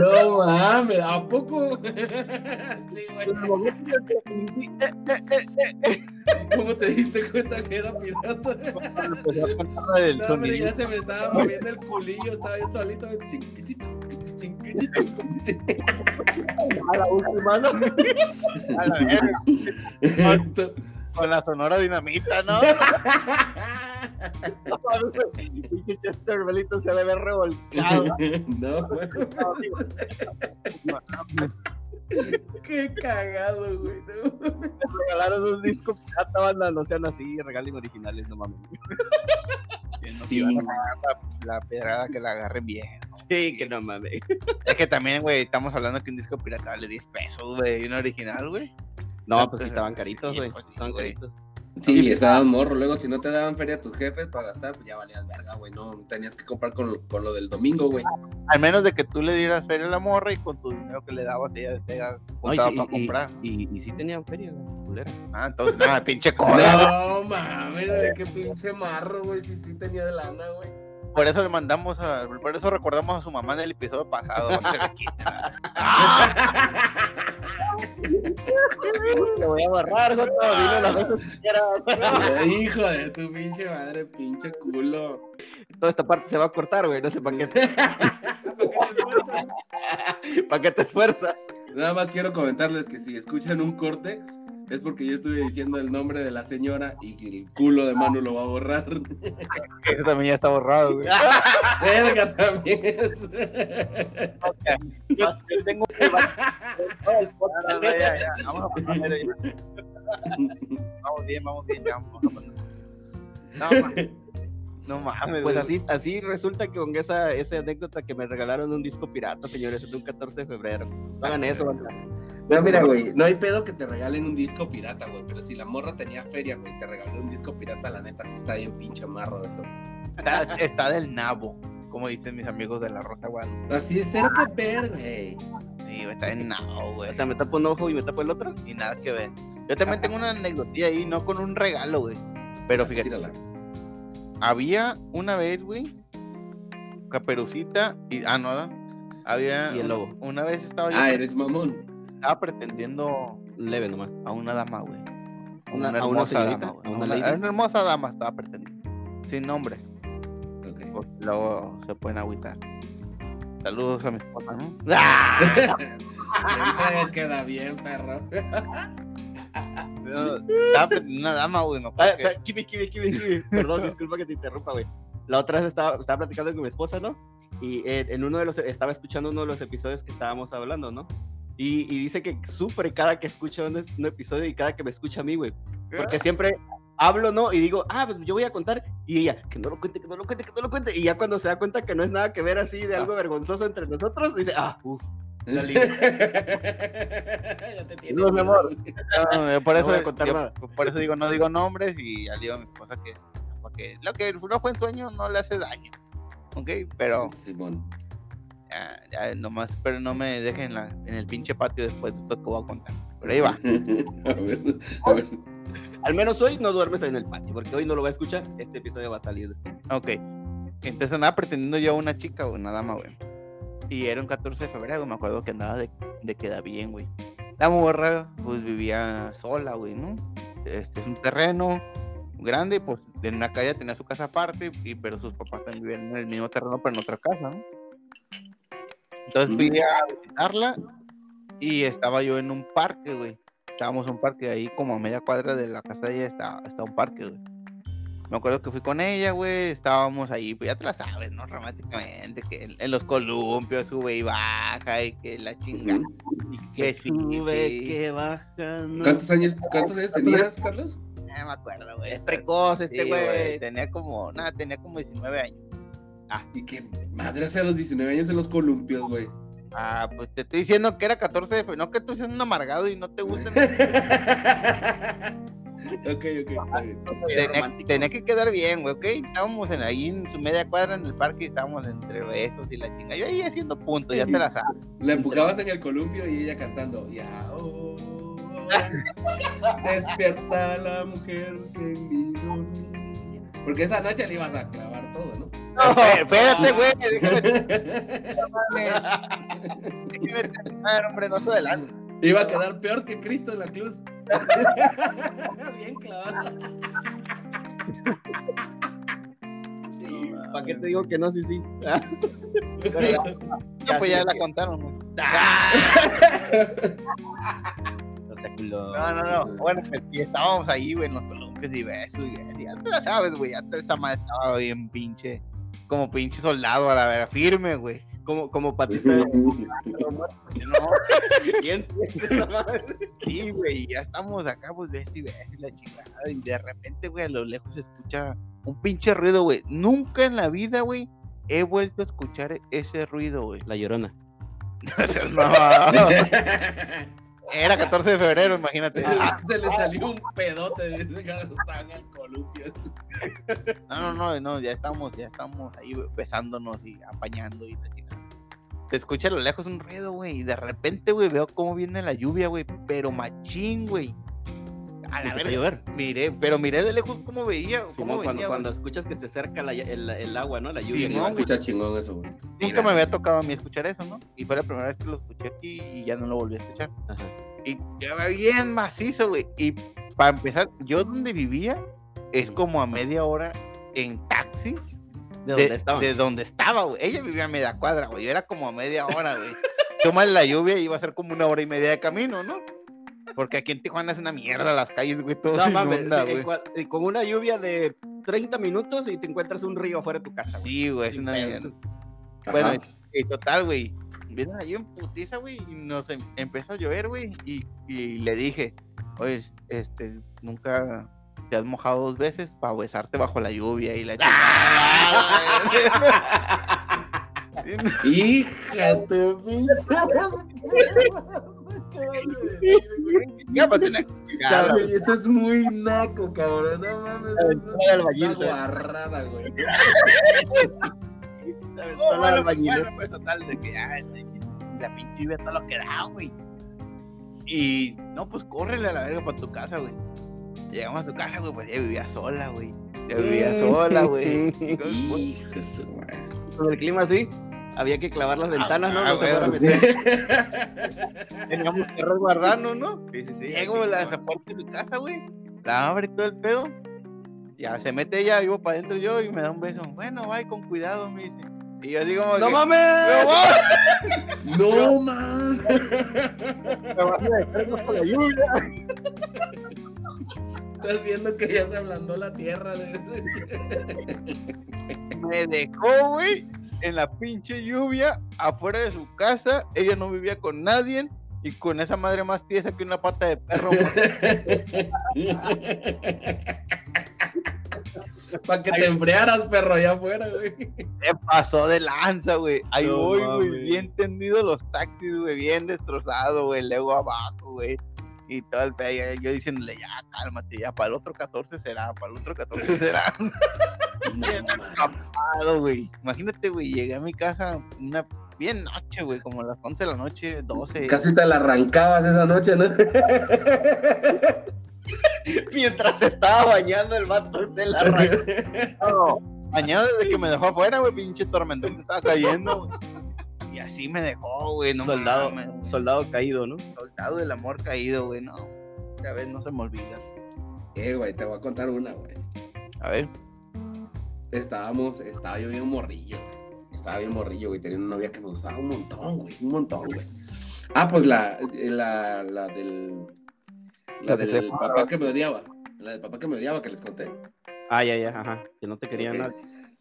No mames, ¿a poco? Sí, güey. Eh, eh, eh, ¿Cómo te diste cuenta que era pirata? el No, hombre, ya se me estaba moviendo el culillo, estaba yo solito. A la última, ¿no? A la verga, Con la sonora dinamita, ¿no? Pinche Chester Bellington se debe revolcado. No, güey. Qué cagado, güey. No. regalaron un disco pirata, banda, no sean así, regalen originales, no mames. Sí. La, la pedrada que la agarren bien. Sí, que no mames. Es que también, güey, estamos hablando que un disco pirata vale 10 pesos, güey. Y un original, güey. No, pues sí estaban caritos, güey. pues estaban caritos. Sí, estaban morro. Luego, si no te daban feria a tus jefes para gastar, pues ya valías verga, güey. No, tenías que comprar con, lo- con lo del domingo, güey. Al menos de que tú le dieras feria a la morra y con tu dinero que le dabas ella te No, juntaba y, para y- comprar. y, y sí tenían feria, güey, culera. Ah, entonces, nada, pinche coda. No mames, güey, qué pinche marro, güey. Sí, sí tenía de lana, güey. Por eso le mandamos a, por eso recordamos a su mamá en el episodio pasado. Te voy a borrar, Joto, dile las veces que quieras. Hijo de tu pinche madre, pinche culo. Toda esta parte se va a cortar, güey, no sé para qué. ¿Para qué te esfuerzas? ¿Para qué te esfuerzas? Nada más quiero comentarles que si escuchan un corte, es porque yo estuve diciendo el nombre de la señora y que el culo de Manu lo va a borrar. Eso también ya está borrado, güey. Verga también. Yo, yo tengo que podcast. No, no, ya, ya, Vamos a pasar, ya. Vamos bien, vamos bien, ya. Vamos a. No, no mames, Pues así, así resulta que con esa, esa anécdota que me regalaron un disco pirata, señores, en un 14 de febrero. No hagan eso, banda. No, mira, güey, no hay pedo que te regalen un disco pirata, güey. Pero si la morra tenía feria, güey, te regaló un disco pirata, la neta, sí está bien pinche marro eso. Está, está del nabo, como dicen mis amigos de la Rosa Guadalupe. Así es, cero que ver, güey. Sí, güey, está del nabo, güey. O sea, me tapo un ojo y me tapo el otro. Y nada que ver. Yo también tengo una anécdotilla ahí, no con un regalo, güey. Pero fíjate, Tírala. Había una vez, güey, Caperucita y. Ah, no. Había. Y el lobo. Una vez estaba yo. Ah, eres mamón. Estaba pretendiendo Leve nomás. a una dama, güey. Una- una, a una hermosa dama, güey. a A una a hermosa dama estaba pretendiendo. Sin nombre. Ok. Porque luego se pueden agüitar. Saludos a mi esposa, ¿no? ¡Ah! Siempre queda bien, perro. No, estaba pretendiendo una dama, güey. Ah, ah, Kimi, Kimi, Kimi, Kimi. Perdón, disculpa que te interrumpa, güey. La otra vez estaba, estaba platicando con mi esposa, ¿no? Y eh, en uno de los, estaba escuchando uno de los episodios que estábamos hablando, ¿no? Y, y dice que sufre cada que escucha un, un episodio y cada que me escucha a mí, güey. Porque siempre hablo, ¿no? Y digo, ah, pues yo voy a contar. Y ella, que no lo cuente, que no lo cuente, que no lo cuente. Y ya cuando se da cuenta que no es nada que ver así de algo vergonzoso entre nosotros, dice, ah, uff. ya te tiene No, mi amor. No, yo por No eso, voy a contar yo por eso digo, no digo nombres y ya digo a mi esposa que, porque lo que no fue en sueño no le hace daño. ¿Ok? Pero Simón. ya, ya nomás, pero no me dejen en, la- en el pinche patio después de esto que voy a contar. Pero ahí va. a ver, a ver. Al menos hoy no duermes en el patio, porque hoy no lo va a escuchar. Este episodio va a salir después. Ok. Entonces andaba pretendiendo yo a una chica, güey, una dama, güey. Y era un 14 de febrero, me acuerdo que andaba de, de queda bien, güey. La morra, pues vivía sola, güey, ¿no? Este es un terreno grande, pues en una calle tenía su casa aparte, y, pero sus papás también vivían en el mismo terreno, pero en otra casa, ¿no? Entonces fui a visitarla y estaba yo en un parque, güey. Estábamos en un parque ahí como a media cuadra de la casa de ella está, está un parque, güey. Me acuerdo que fui con ella, güey. Estábamos ahí, pues ya te la sabes, ¿no? Románticamente, que en, en los columpios sube y baja y que la chinga. Y que sí, Sube, sí. que baja. no. ¿Cuántos años, ¿Cuántos años tenías, Carlos? No me acuerdo, güey. Es precoz este Sí, güey. Tenía como, nada, tenía como 19 años. Y que madre hace a los 19 años en los columpios, güey. Ah, pues te estoy diciendo que era 14 de febrero. No que tú seas un amargado y no te gusten. ok, ok, bien. tenía, tenía que quedar bien, güey, ¿ok? Estábamos en, ahí en su media cuadra en el parque y estábamos entre besos y la chinga. Yo ahí haciendo puntos, ya te la sabes. La empujabas en el columpio y ella cantando. Y ahora despierta la mujer que dormía. Porque esa noche le ibas a clavar todo, ¿no? Espé- Espérate, güey, déjame déjame terminar, hombre, no te. Iba a quedar peor que Cristo en la cruz. Bien clavado. ¿Para qué te digo que no? Sí, sí. No, pues ya la contaron, güey. O sea, culo. No, no, no. Bueno, pues estábamos ahí, güey, en los columpios y besos y besos. Ya te la sabes, güey. Ya te esa madre estaba bien pinche. Como pinche soldado a la vera, firme, güey. Como, como patita de... No, sí, güey. y Ya estamos acá, pues besos y y la chingada. Y de repente, güey, a lo lejos se escucha un pinche ruido, güey. Nunca en la vida, güey, he vuelto a escuchar ese ruido, güey. La llorona. No, era 14 de febrero, imagínate. Se le salió un pedote columpio. No, no, no, no, ya estamos, ya estamos ahí besándonos y apañando y la chingada. Se escucha a lo lejos un ruido, güey, y de repente, güey, veo cómo viene la lluvia, güey, pero machín, güey. A la verga. llover. Miré, pero miré de lejos cómo veía, cómo venía, cuando, güey. escuchas que se acerca la- el, el agua, ¿no? La lluvia. Sí, No escucha chingón eso, güey. Nunca me había tocado a mí escuchar eso, ¿no? Y fue la primera vez que lo escuché aquí y ya no lo volví a escuchar. Ajá. Y ya va bien macizo, güey. Y para empezar, yo donde vivía es como a media hora en taxi ¿De de, dónde estaban? de donde estaba, güey. Ella vivía a media cuadra, güey. Yo era como a media hora, güey. Toma la lluvia y iba a ser como una hora y media de camino, ¿no? Porque aquí en Tijuana es una mierda las calles, güey. Todo No mames, inunda, sí, güey. y con una lluvia de 30 minutos y te encuentras un río afuera de tu casa, güey. Sí, güey, es una mierda. Ajá. Bueno, y total, güey. Viene allí en putiza, güey, y nos em- empezó a llover, güey. Y, y le dije, oye, este, nunca te has mojado dos veces para besarte bajo la lluvia y la. Hija de pues, Eso es muy naco, cabrón. No mames. Es albañil, una güey. guarrada, güey. Bueno, bueno, pues total, de que ya, la pinche lluvia todo lo que da, güey. Y no, pues córrele a la verga para tu casa, güey. Llegamos a tu casa, güey, pues ya vivía sola, güey. Ya vivía sola, güey. Con el clima así, había que clavar las ventanas, ¿no? ah, No se güey, fuera a Sí. Teníamos que resguardarnos, ¿no? Sí, sí, sí. Llego a la puerta de tu casa, güey. La abre todo el pedo. Ya se mete ella, vivo para adentro yo y me da un beso. Bueno, vaya con cuidado, me dice. Y yo digo, ¡No que- mames! ¡No mames! No, man. Me vas a dejar con la lluvia. Estás viendo que ya se ablandó la tierra. Me dejó, güey, en la pinche lluvia, afuera de su casa. Ella no vivía con nadie. Y con esa madre más tiesa que una pata de perro. Para que te enfriaras, perro, allá afuera, güey. Se pasó de lanza, güey. Ahí No voy, güey, bien tendido los taxis, güey, bien destrozado, güey, luego abajo, güey. Y todo el pe- yo diciéndole, ya, cálmate, ya, para el otro 14 será, para el otro 14 será. No, güey. Imagínate, güey, llegué a mi casa una bien noche, güey, como a las 11 de la noche, 12. Casi te la arrancabas esa noche, ¿no? Mientras se estaba bañando el vato se la arrancó. No, Mañana desde que me dejó afuera, güey, pinche tormentón que estaba cayendo, güey. Y así me dejó, güey, no soldado, mames. soldado caído, ¿no? soldado del amor caído, güey, no. Esta vez no se me olvida. Eh, güey, te voy a contar una, güey. A ver. Estábamos, estaba yo bien morrillo. Estaba bien morrillo, güey. Tenía una novia que me gustaba un montón, güey. Un montón, güey. Ah, pues la, la, la del. La del papá que me odiaba. La del papá que me odiaba que les conté. Ah, ya, ya, ajá. Que no te querían Ok. nada.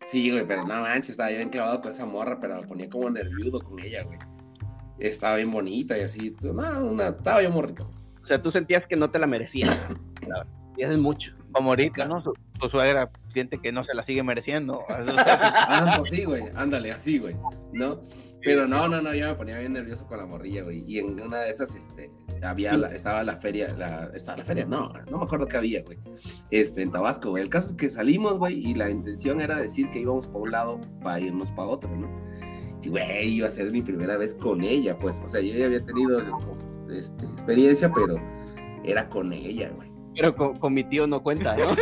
Sí, güey, pero no manches, estaba bien clavado con esa morra, pero me ponía como nerviudo con ella, güey. Estaba bien bonita y así. No, una, estaba yo morrito. O sea, tú sentías que no te la merecías. Y es mucho. Como ahorita, ¿no? Su, su suegra siente que no se la sigue mereciendo. Ah, pues sí, güey, ándale, así, güey, ¿no? Pero no, no, no, yo me ponía bien nervioso con la morrilla, güey. Y en una de esas, este, había, la- estaba la feria, la, estaba la feria, no, no me acuerdo qué había, güey. Este, en Tabasco, güey. El caso es que salimos, güey, y la intención era decir que íbamos para un lado para irnos para otro, ¿no? Y, güey, iba a ser mi primera vez con ella, pues. O sea, yo ya había tenido, este, experiencia, pero era con ella, güey. Pero con, con mi tío no cuenta, ¿no?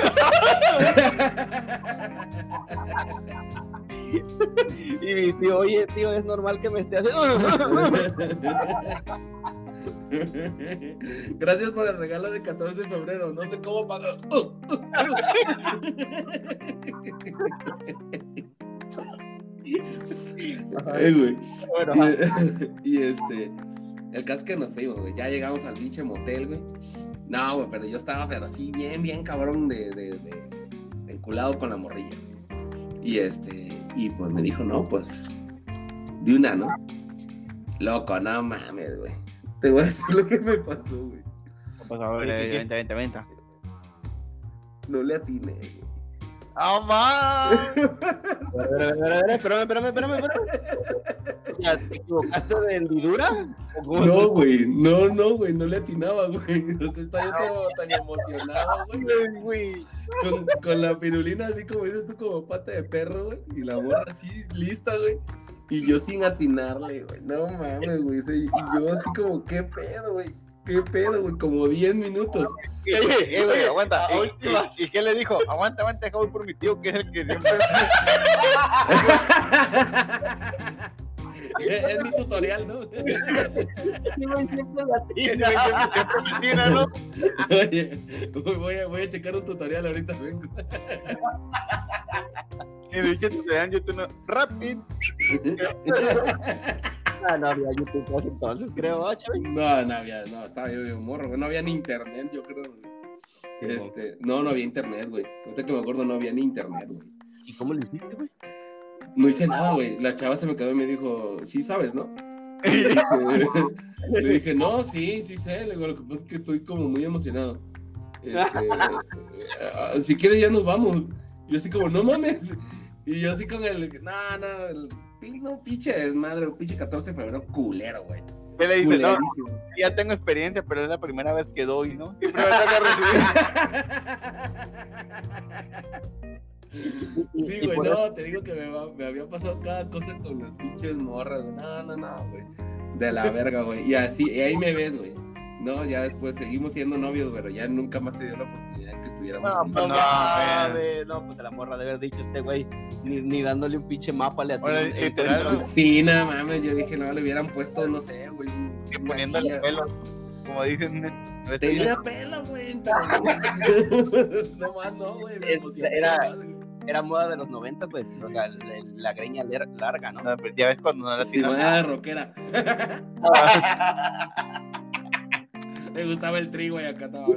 y mi tío, oye, tío, es normal que me esté haciendo. Gracias por el regalo de 14 de febrero. No sé cómo pagar. Eh, güey. bueno. Y, y este, el caso es que nos fuimos, güey. Ya llegamos al pinche motel, güey. No, güey, pero yo estaba, pero así, bien, bien cabrón de, de, de- enculado con la morrilla. Y este, y pues me dijo, no, pues, de una, ¿no? Loco, no mames, güey. Te voy a decir lo que me pasó, güey. Pues a ver, Sí, sí, sí. vente, vente, vente. No le atiné, güey. ¡Ah, man! A ver, a ver, a ver, espérame, espérame, espérame, espérame. ¿te equivocaste de hendidura? No, güey, no, no, güey, no le atinaba, güey. O sea, estaba yo como tan emocionado, güey. güey. Con, con la pirulina así como dices tú, como pata de perro, güey. Y la morra así lista, güey. Y yo sin atinarle, güey. No mames, güey. Y yo así como, ¿qué pedo, güey? ¿Qué pedo, güey? Como 10 minutos. Eh, eh, güey, aguanta. A ¿Y, última. y, y qué le dijo? Aguanta, aguanta, deja voy por mi tío, que es el que siempre. es, es mi tutorial, ¿no? Siempre la que tira. siempre me tira, ¿no? Oye, voy a, voy a checar un tutorial ahorita, vengo. Y dije, te dan YouTube, no. Rapid. Ah, no había YouTube entonces, creo, ¿ah, Chavi? No, no había, no, estaba yo bien morro, güey. No había ni internet, yo creo, güey. Este, no, no había internet, güey. Ahorita que me acuerdo, no había ni internet, güey. ¿Y cómo le hiciste, güey? No hice nada, güey. La chava se me quedó y me dijo, sí sabes, ¿no? Le dije, le dije, no, sí, sí sé. Le digo, lo que pasa es que estoy como muy emocionado. Este, eh, si quieres ya nos vamos. Y yo así como, no mames. Y yo así con el, no, no, no, pinche desmadre, un pinche 14 de febrero culero, güey. ¿Qué le dice? No, ya tengo experiencia, pero es la primera vez que doy, ¿no? Siempre me toca recibir. Y- Sí, güey, no, te digo que me había pasado cada cosa con las pinches morras, güey. No, no, no, güey. De la verga, güey. Y así, y ahí me ves, güey. No, ya después seguimos siendo novios, pero ya nunca más se dio la oportunidad que estuviéramos No, juntos. No No, mames, no, pues la morra de haber dicho este güey, ni, ni dándole un pinche mapa le Ahora, atinó. literal, ¿no? Sí, no mames, yo dije, no, le hubieran puesto, no sé, güey. Una poniéndole guía. pelo. Como dicen. Tenía pelo, güey, no. más, no, güey. Me Es- emocioné, era-. Era moda de los 90, pues, o sea, la, la greña larga, ¿no? No, pero ya ves cuando no la Sí, tiras. madre rockera. Te gustaba el trigo y acá estaba.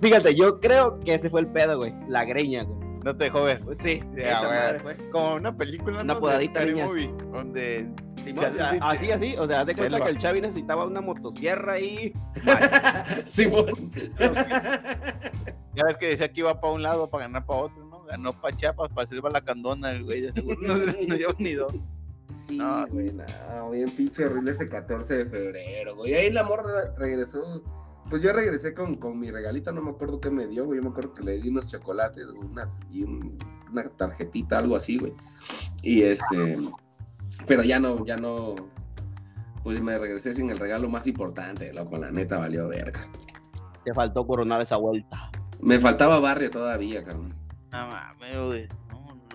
Fíjate, yo creo que ese fue el pedo, güey. La greña, güey. No te dejó ver. Pues sí, Ya, esa güey. Como una película, Una ¿no? podadita, de. Movie, donde o sea, así, así, o sea, haz de cuenta Selva. que el Chavi necesitaba una motosierra ahí. Simón. Ya ves que decía que iba para un lado para ganar para otro, ¿no? Ganó para Chiapas, para Silva la Candona, el güey, de seguro no, no lleva ni dos. Sí, No. güey, no, bien pinche horrible ese 14 de febrero, güey. Ahí la morra regresó. Pues yo regresé con, con mi regalito, no me acuerdo qué me dio, güey. Yo me acuerdo que le di unos chocolates, unas, y un- una tarjetita, algo así, güey. Y este. Pero ya no, ya no. Pues me regresé sin el regalo más importante, loco. La neta valió verga. Te faltó coronar esa vuelta. Me faltaba barrio todavía, carnal. No mames, güey.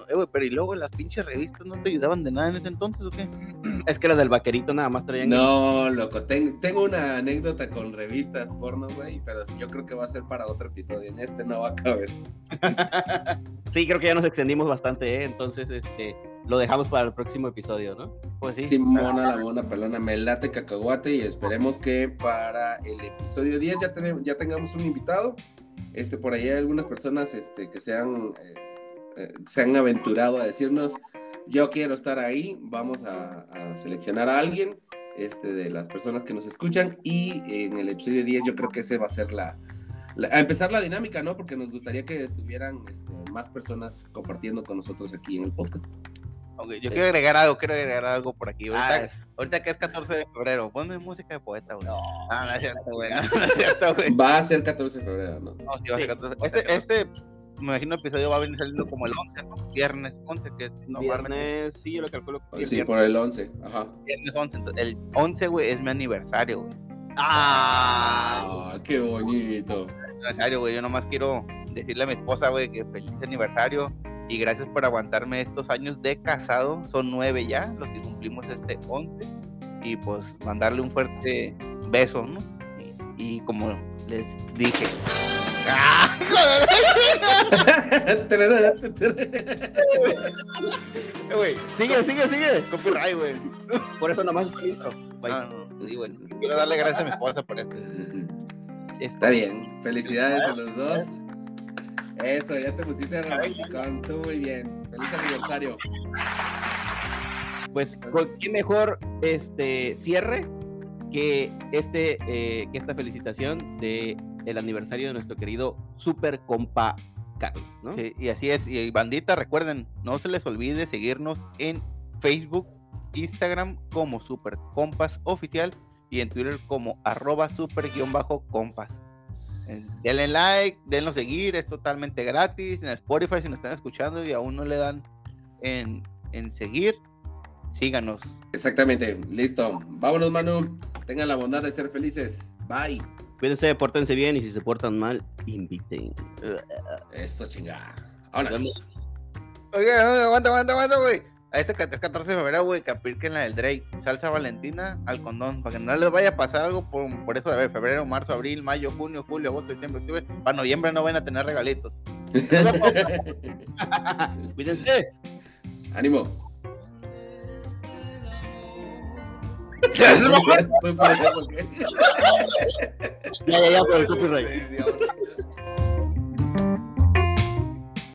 Eh, güey, pero y luego las pinches revistas no te ayudaban de nada en ese entonces, ¿o qué? Es que las del vaquerito nada más traían. No, loco, ten- tengo una anécdota con revistas porno, güey, pero yo creo que va a ser para otro episodio. En este no va a caber. Sí, creo que ya nos extendimos bastante, ¿eh? Entonces, este, lo dejamos para el próximo episodio, ¿no? Pues sí. Simona la mona pelona, me late cacahuate y esperemos que para el episodio 10 ya, tenemos, ya tengamos un invitado. Este, por ahí hay algunas personas este, que se han, eh, eh, se han aventurado a decirnos, yo quiero estar ahí, vamos a, a seleccionar a alguien este, de las personas que nos escuchan y en el episodio 10 yo creo que ese va a ser la, la- a empezar la dinámica, ¿no? Porque nos gustaría que estuvieran este, más personas compartiendo con nosotros aquí en el podcast. Ok, yo quiero agregar algo, quiero agregar algo por aquí. Ahorita, Ah, ahorita que es 14 de febrero, ponme música de poeta, güey. No, no es cierto, güey. No, no es cierto, güey. Va a ser 14 de febrero, ¿no? No, sí, va a ser Sí. 14. Este, este, me imagino, episodio va a venir saliendo como el 11, ¿no? Viernes 11, que no Viernes, sí, yo lo calculo. que el Sí, viernes. por el 11. Ajá. Viernes 11. entonces, el 11, güey, es mi aniversario, güey. Ah, qué bonito. aniversario, güey. Yo nomás quiero decirle a mi esposa, güey, que feliz aniversario. Y gracias por aguantarme estos años de casado. Son nueve ya, los que cumplimos este 11. Y pues mandarle un fuerte beso, ¿no? Y, y como les dije. ¡Ah, güey, sigue, sigue, sigue. Copyright, güey. Por eso nomás fue el intro. Bye. No, no, sí, güey. Quiero darle gracias a mi esposa por esto. Está bien. Felicidades a los dos. Eso, ya te pusiste romanticón. Tú muy bien. Feliz aniversario. Pues, ¿con qué mejor este cierre que este eh, que esta felicitación de el aniversario de nuestro querido super compa Carlos, ¿no? Sí, y así es. Y bandita, recuerden, no se les olvide seguirnos en Facebook, Instagram como Super Compas Oficial y en Twitter como arroba super guion bajo compas. Eh, Denle like, denlo seguir, es totalmente gratis. En Spotify, si nos están escuchando y aún no le dan en, en seguir, síganos. Exactamente. Listo. Vámonos, Manu. Tengan la bondad de ser felices. Bye. Cuídense, pórtense bien y si se portan mal, inviten. Eso chingada. Vámonos. Oiga, oiga, aguanta, aguanta, aguanta, güey. A este ca- 14 de febrero, güey, que apliquen la del Drake. Salsa Valentina al condón. Para que no les vaya a pasar algo por, por eso de febrero, marzo, abril, mayo, junio, julio, agosto, septiembre, octubre. Para noviembre no van a tener regalitos. Cuídense. Ánimo. Ya. Ya, ya, ya, por el copyright.